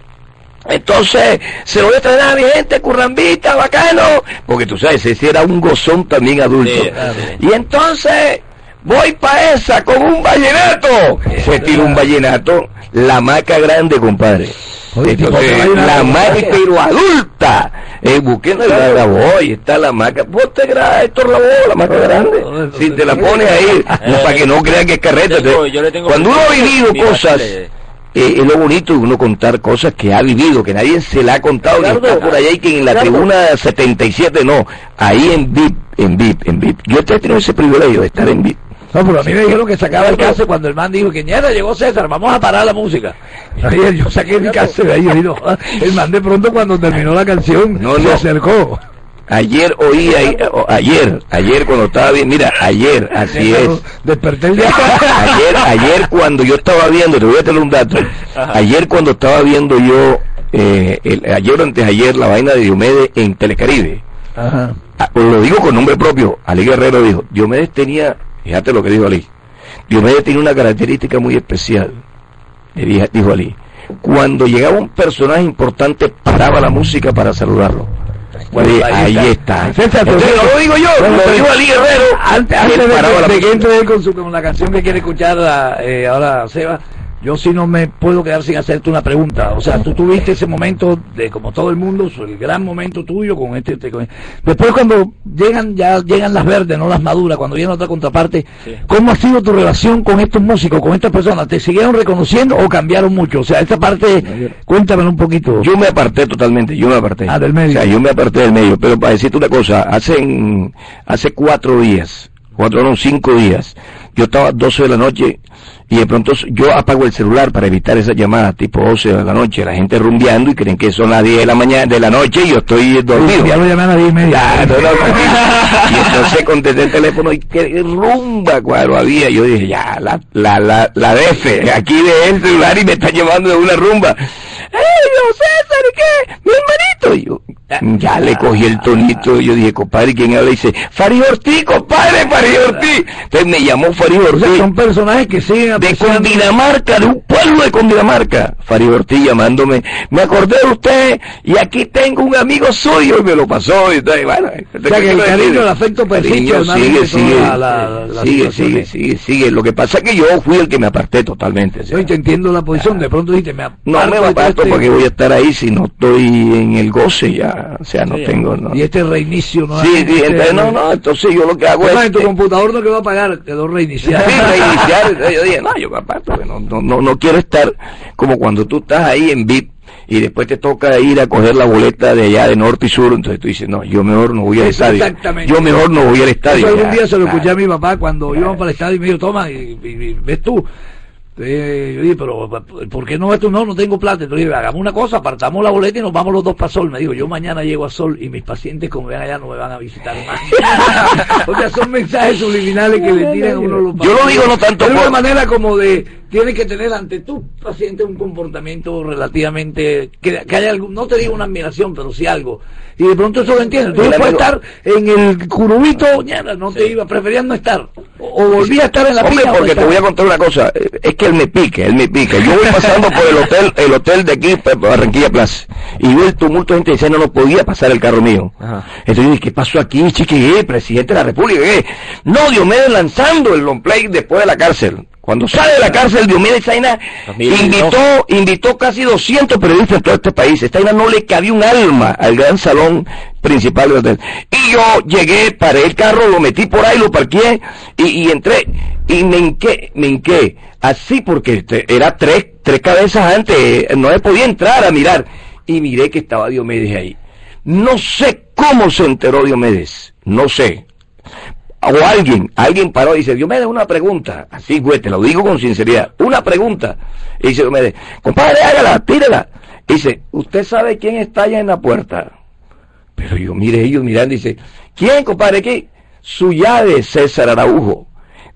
Entonces, se lo voy a traer a mi gente, currambita, bacano. Porque tú sabes, ese era un gozón también adulto. Sí. Y entonces, voy pa' esa con un vallenato. Se tira un vallenato, la maca grande, compadre. Oye, Entonces, tipo, vallenato. la maca, pero adulta. Eh, busquen la grabó y está la maca. Vos te grabas Héctor la la maca grande. Si te la pones ahí, no, para que no crean que es carreta. tengo- te- yo le tengo Cuando uno ha vivido cosas, eh, es lo bonito de uno contar cosas que ha vivido, que nadie se la ha contado, que está por allá y que en la tribuna 77 no, ahí en VIP, en VIP, en VIP. Yo he tenido ese privilegio de estar en VIP. No, pero a mí me dijeron que sacaba el cassette cuando el man dijo que ñera llegó César, vamos a parar la música. Ayer yo saqué de ahí, yo digo, ah, el man de pronto cuando terminó la canción No, se acercó. Ayer oí, o- ayer, ayer cuando estaba bien, mira, ayer, así es. Desperté el día. [LAUGHS] Ayer, ayer cuando yo estaba viendo, te voy a tener un dato. Ayer cuando estaba viendo yo, eh, el- ayer o antes ayer, la vaina de Diomedes en Telecaribe. Ajá. Ah, lo digo con nombre propio. Ali Guerrero dijo, Diomedes tenía, fíjate lo que dijo Ali, Diomedes tiene una característica muy especial, dijo Ali. Cuando llegaba un personaje importante, paraba la música para saludarlo. Bueno, Oye, ahí está. Pero Entonces, no lo digo yo, Bueno, lo digo Ali Guerrero. Antes, antes de, que, de que entre él con, su, con la canción que quiere escuchar eh, ahora Seba, yo sí no me puedo quedar sin hacerte una pregunta. O sea, tú tuviste ese momento de, como todo el mundo, el gran momento tuyo con este... este- con- Después cuando llegan ya llegan las verdes, no las maduras, cuando viene otra contraparte, ¿cómo ha sido tu relación con estos músicos, con estas personas? ¿Te siguieron reconociendo o cambiaron mucho? O sea, esta parte, cuéntamelo un poquito. Yo me aparté totalmente, yo me aparté. Ah, del medio. O sea, yo me aparté del medio. Pero para decirte una cosa, hace, en- hace cuatro días, cuatro no, cinco días, yo estaba a 12 de la noche y de pronto yo apago el celular para evitar esas llamadas tipo 11 de la noche, la gente rumbeando y creen que son las 10 de la mañana, de la noche y yo estoy dormido. Ya lo llaman a las diez y media. Ya, no, no, tranquilo. [LAUGHS] y entonces contesté el teléfono y qué rumba cuadro había. Yo dije, ya, la, la, la, la DF, aquí de el celular y me está llevando de una rumba. ¡Ey, don César, ¿y qué? Mi hermanito. Y yo, ya le cogí el tonito. Yo dije, compadre, ¿quién habla? Y dice, Farid Ortiz, compadre, Farid Ortiz. Entonces me llamó Farid O sea, Ortiz. son personajes que siguen De Cundinamarca, de un pueblo de Cundinamarca. Farid Ortiz llamándome, me acordé de usted y aquí tengo un amigo suyo y me lo pasó. Y bueno, O sea, que el cariño, el afecto persiste, sigue, sigue, la- la- la sigue, sigue, sigue, sigue. Lo que pasa es que yo fui el que me aparté totalmente. o sea, Yo te entiendo la posición, de pronto dijiste, me no aparto me de todo aparto este- porque voy a estar ahí si no estoy en el goce ya. O sea, no Sí, tengo... No. Y este reinicio, ¿no? Sí, sí, entonces, no, no, entonces yo lo que hago Además, es... en tu computador no quedó a pagar, quedó reiniciar. Sí, [LAUGHS] reiniciar. Yo dije, no, yo me aparto, porque no, no, no, no quiero estar como cuando tú estás ahí en VIP y después te toca ir a coger la boleta de allá de norte y sur, entonces tú dices, no, yo mejor no voy al estadio. exactamente. Yo mejor no voy al estadio. Eso algún ya, día se lo claro. escuché a mi papá cuando íbamos para el estadio y me dijo, toma, y, y- y ves tú. Eh, yo dije, pero ¿por qué no ves tú? No, no tengo plata. Entonces dije, hagamos una cosa, apartamos la boleta y nos vamos los dos para Sol. Me dijo, yo mañana llego a Sol y mis pacientes, como vean allá, no me van a visitar más. [LAUGHS] o sea, son mensajes subliminales que le tiran a uno los Yo lo digo no tanto Es una por- manera como de, tienes que tener ante tu paciente un comportamiento relativamente, que, que haya algún, no te digo una admiración, pero sí algo. Y de pronto eso lo entiendes. Tú puedes estar en el curubito, ñara, no te iba, preferías no estar. O, o volví a estar en la Hombre, o porque te voy a contar una cosa, eh, es que él me pique, él me pique. Yo voy pasando por el hotel, el hotel de aquí, pa- Barranquilla Plaza, y veo el tumulto de gente diciendo no podía pasar el carro mío. Entonces yo dije, ¿qué pasó aquí, chiqui? ¿Qué? Presidente de la República, ¿qué? No, Diomedes lanzando el long play después de la cárcel. Cuando sale de la cárcel, Diomedes Zaina 2002. invitó, invitó casi 200 periodistas en todo este país. Vaina no le cabía un alma al gran salón principal del hotel. Y yo llegué, paré el carro, lo metí por ahí, lo parqué y, y entré. Y me hinqué, me hinqué. Así porque este, era tres, tres cabezas antes, no me podía entrar a mirar. Y miré que estaba Diomedes ahí. No sé cómo se enteró Diomedes, no sé o alguien, alguien paró y dice, Diomedes, una pregunta, así güey, te lo digo con sinceridad, una pregunta, y dice Diomedes, compadre, hágala, tírala, y dice, ¿usted sabe quién está allá en la puerta? Pero yo mire ellos mirando y dice, ¿quién, compadre, qué? Su llave, César Araujo.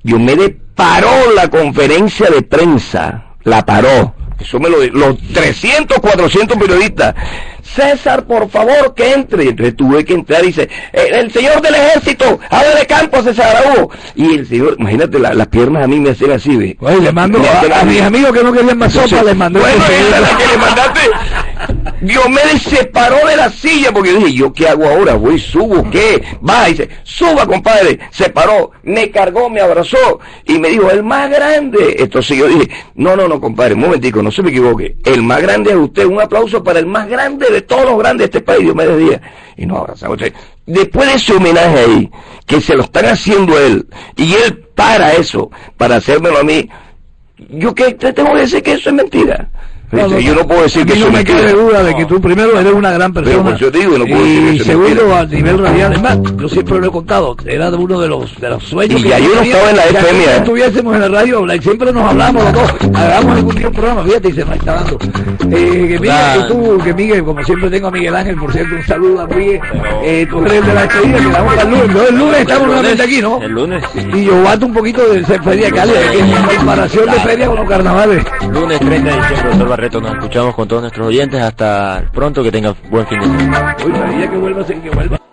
Diomedes paró la conferencia de prensa, la paró, eso me lo los 300, 400 periodistas. César, por favor, que entre. Entonces tuve que entrar y dice, "Eh, el señor del ejército, habla de campo, César Araújo. Y el señor, imagínate, la- las piernas a mí me hacían así, ve. Oye, le mando a, mis amigos que no querían más sopa, Entonces, les Bueno, esa la que le mandaste. Diomedes se paró de la silla porque yo dije, ¿yo qué hago ahora? Voy, subo, ¿qué? Va, y dice, suba, compadre. Se paró, me cargó, me abrazó y me dijo, el más grande. Entonces yo dije, no, no, no, compadre, un momentico, no se me equivoque. El más grande es usted. Un aplauso para el más grande de todos los grandes de este país, Diomedes Díaz. Y nos abrazamos. Después de ese homenaje ahí, que se lo están haciendo él, y él para eso, para hacérmelo a mí, yo que te tengo que decir que eso es mentira. No, yo no puedo decir que no me mentira. cabe duda de que tú primero eres una gran Pero persona pues yo digo, no puedo decir que y segundo mentira. a nivel radial es más yo siempre lo he contado era uno de los de los sueños Y que ya yo no estaba en la que FM, aquí ¿eh? estuviésemos en la radio siempre nos hablamos los dos hagamos algún día un programa fíjate y se nos está dando eh, que Miguel Claro. que tú que Miguel como siempre tengo a Miguel Ángel por cierto un saludo a Miguel eh, tú eres el de la que damos el lunes ¿no? el lunes estamos nuevamente aquí ¿no? El lunes. y yo bato un poquito de esa feria Cali que es comparación de feria con los carnavales Lunes 30 de diciembre, doctor Barreto, nos escuchamos con todos nuestros oyentes. Hasta pronto, que tengan buen fin de semana. Uy, que que vuelva.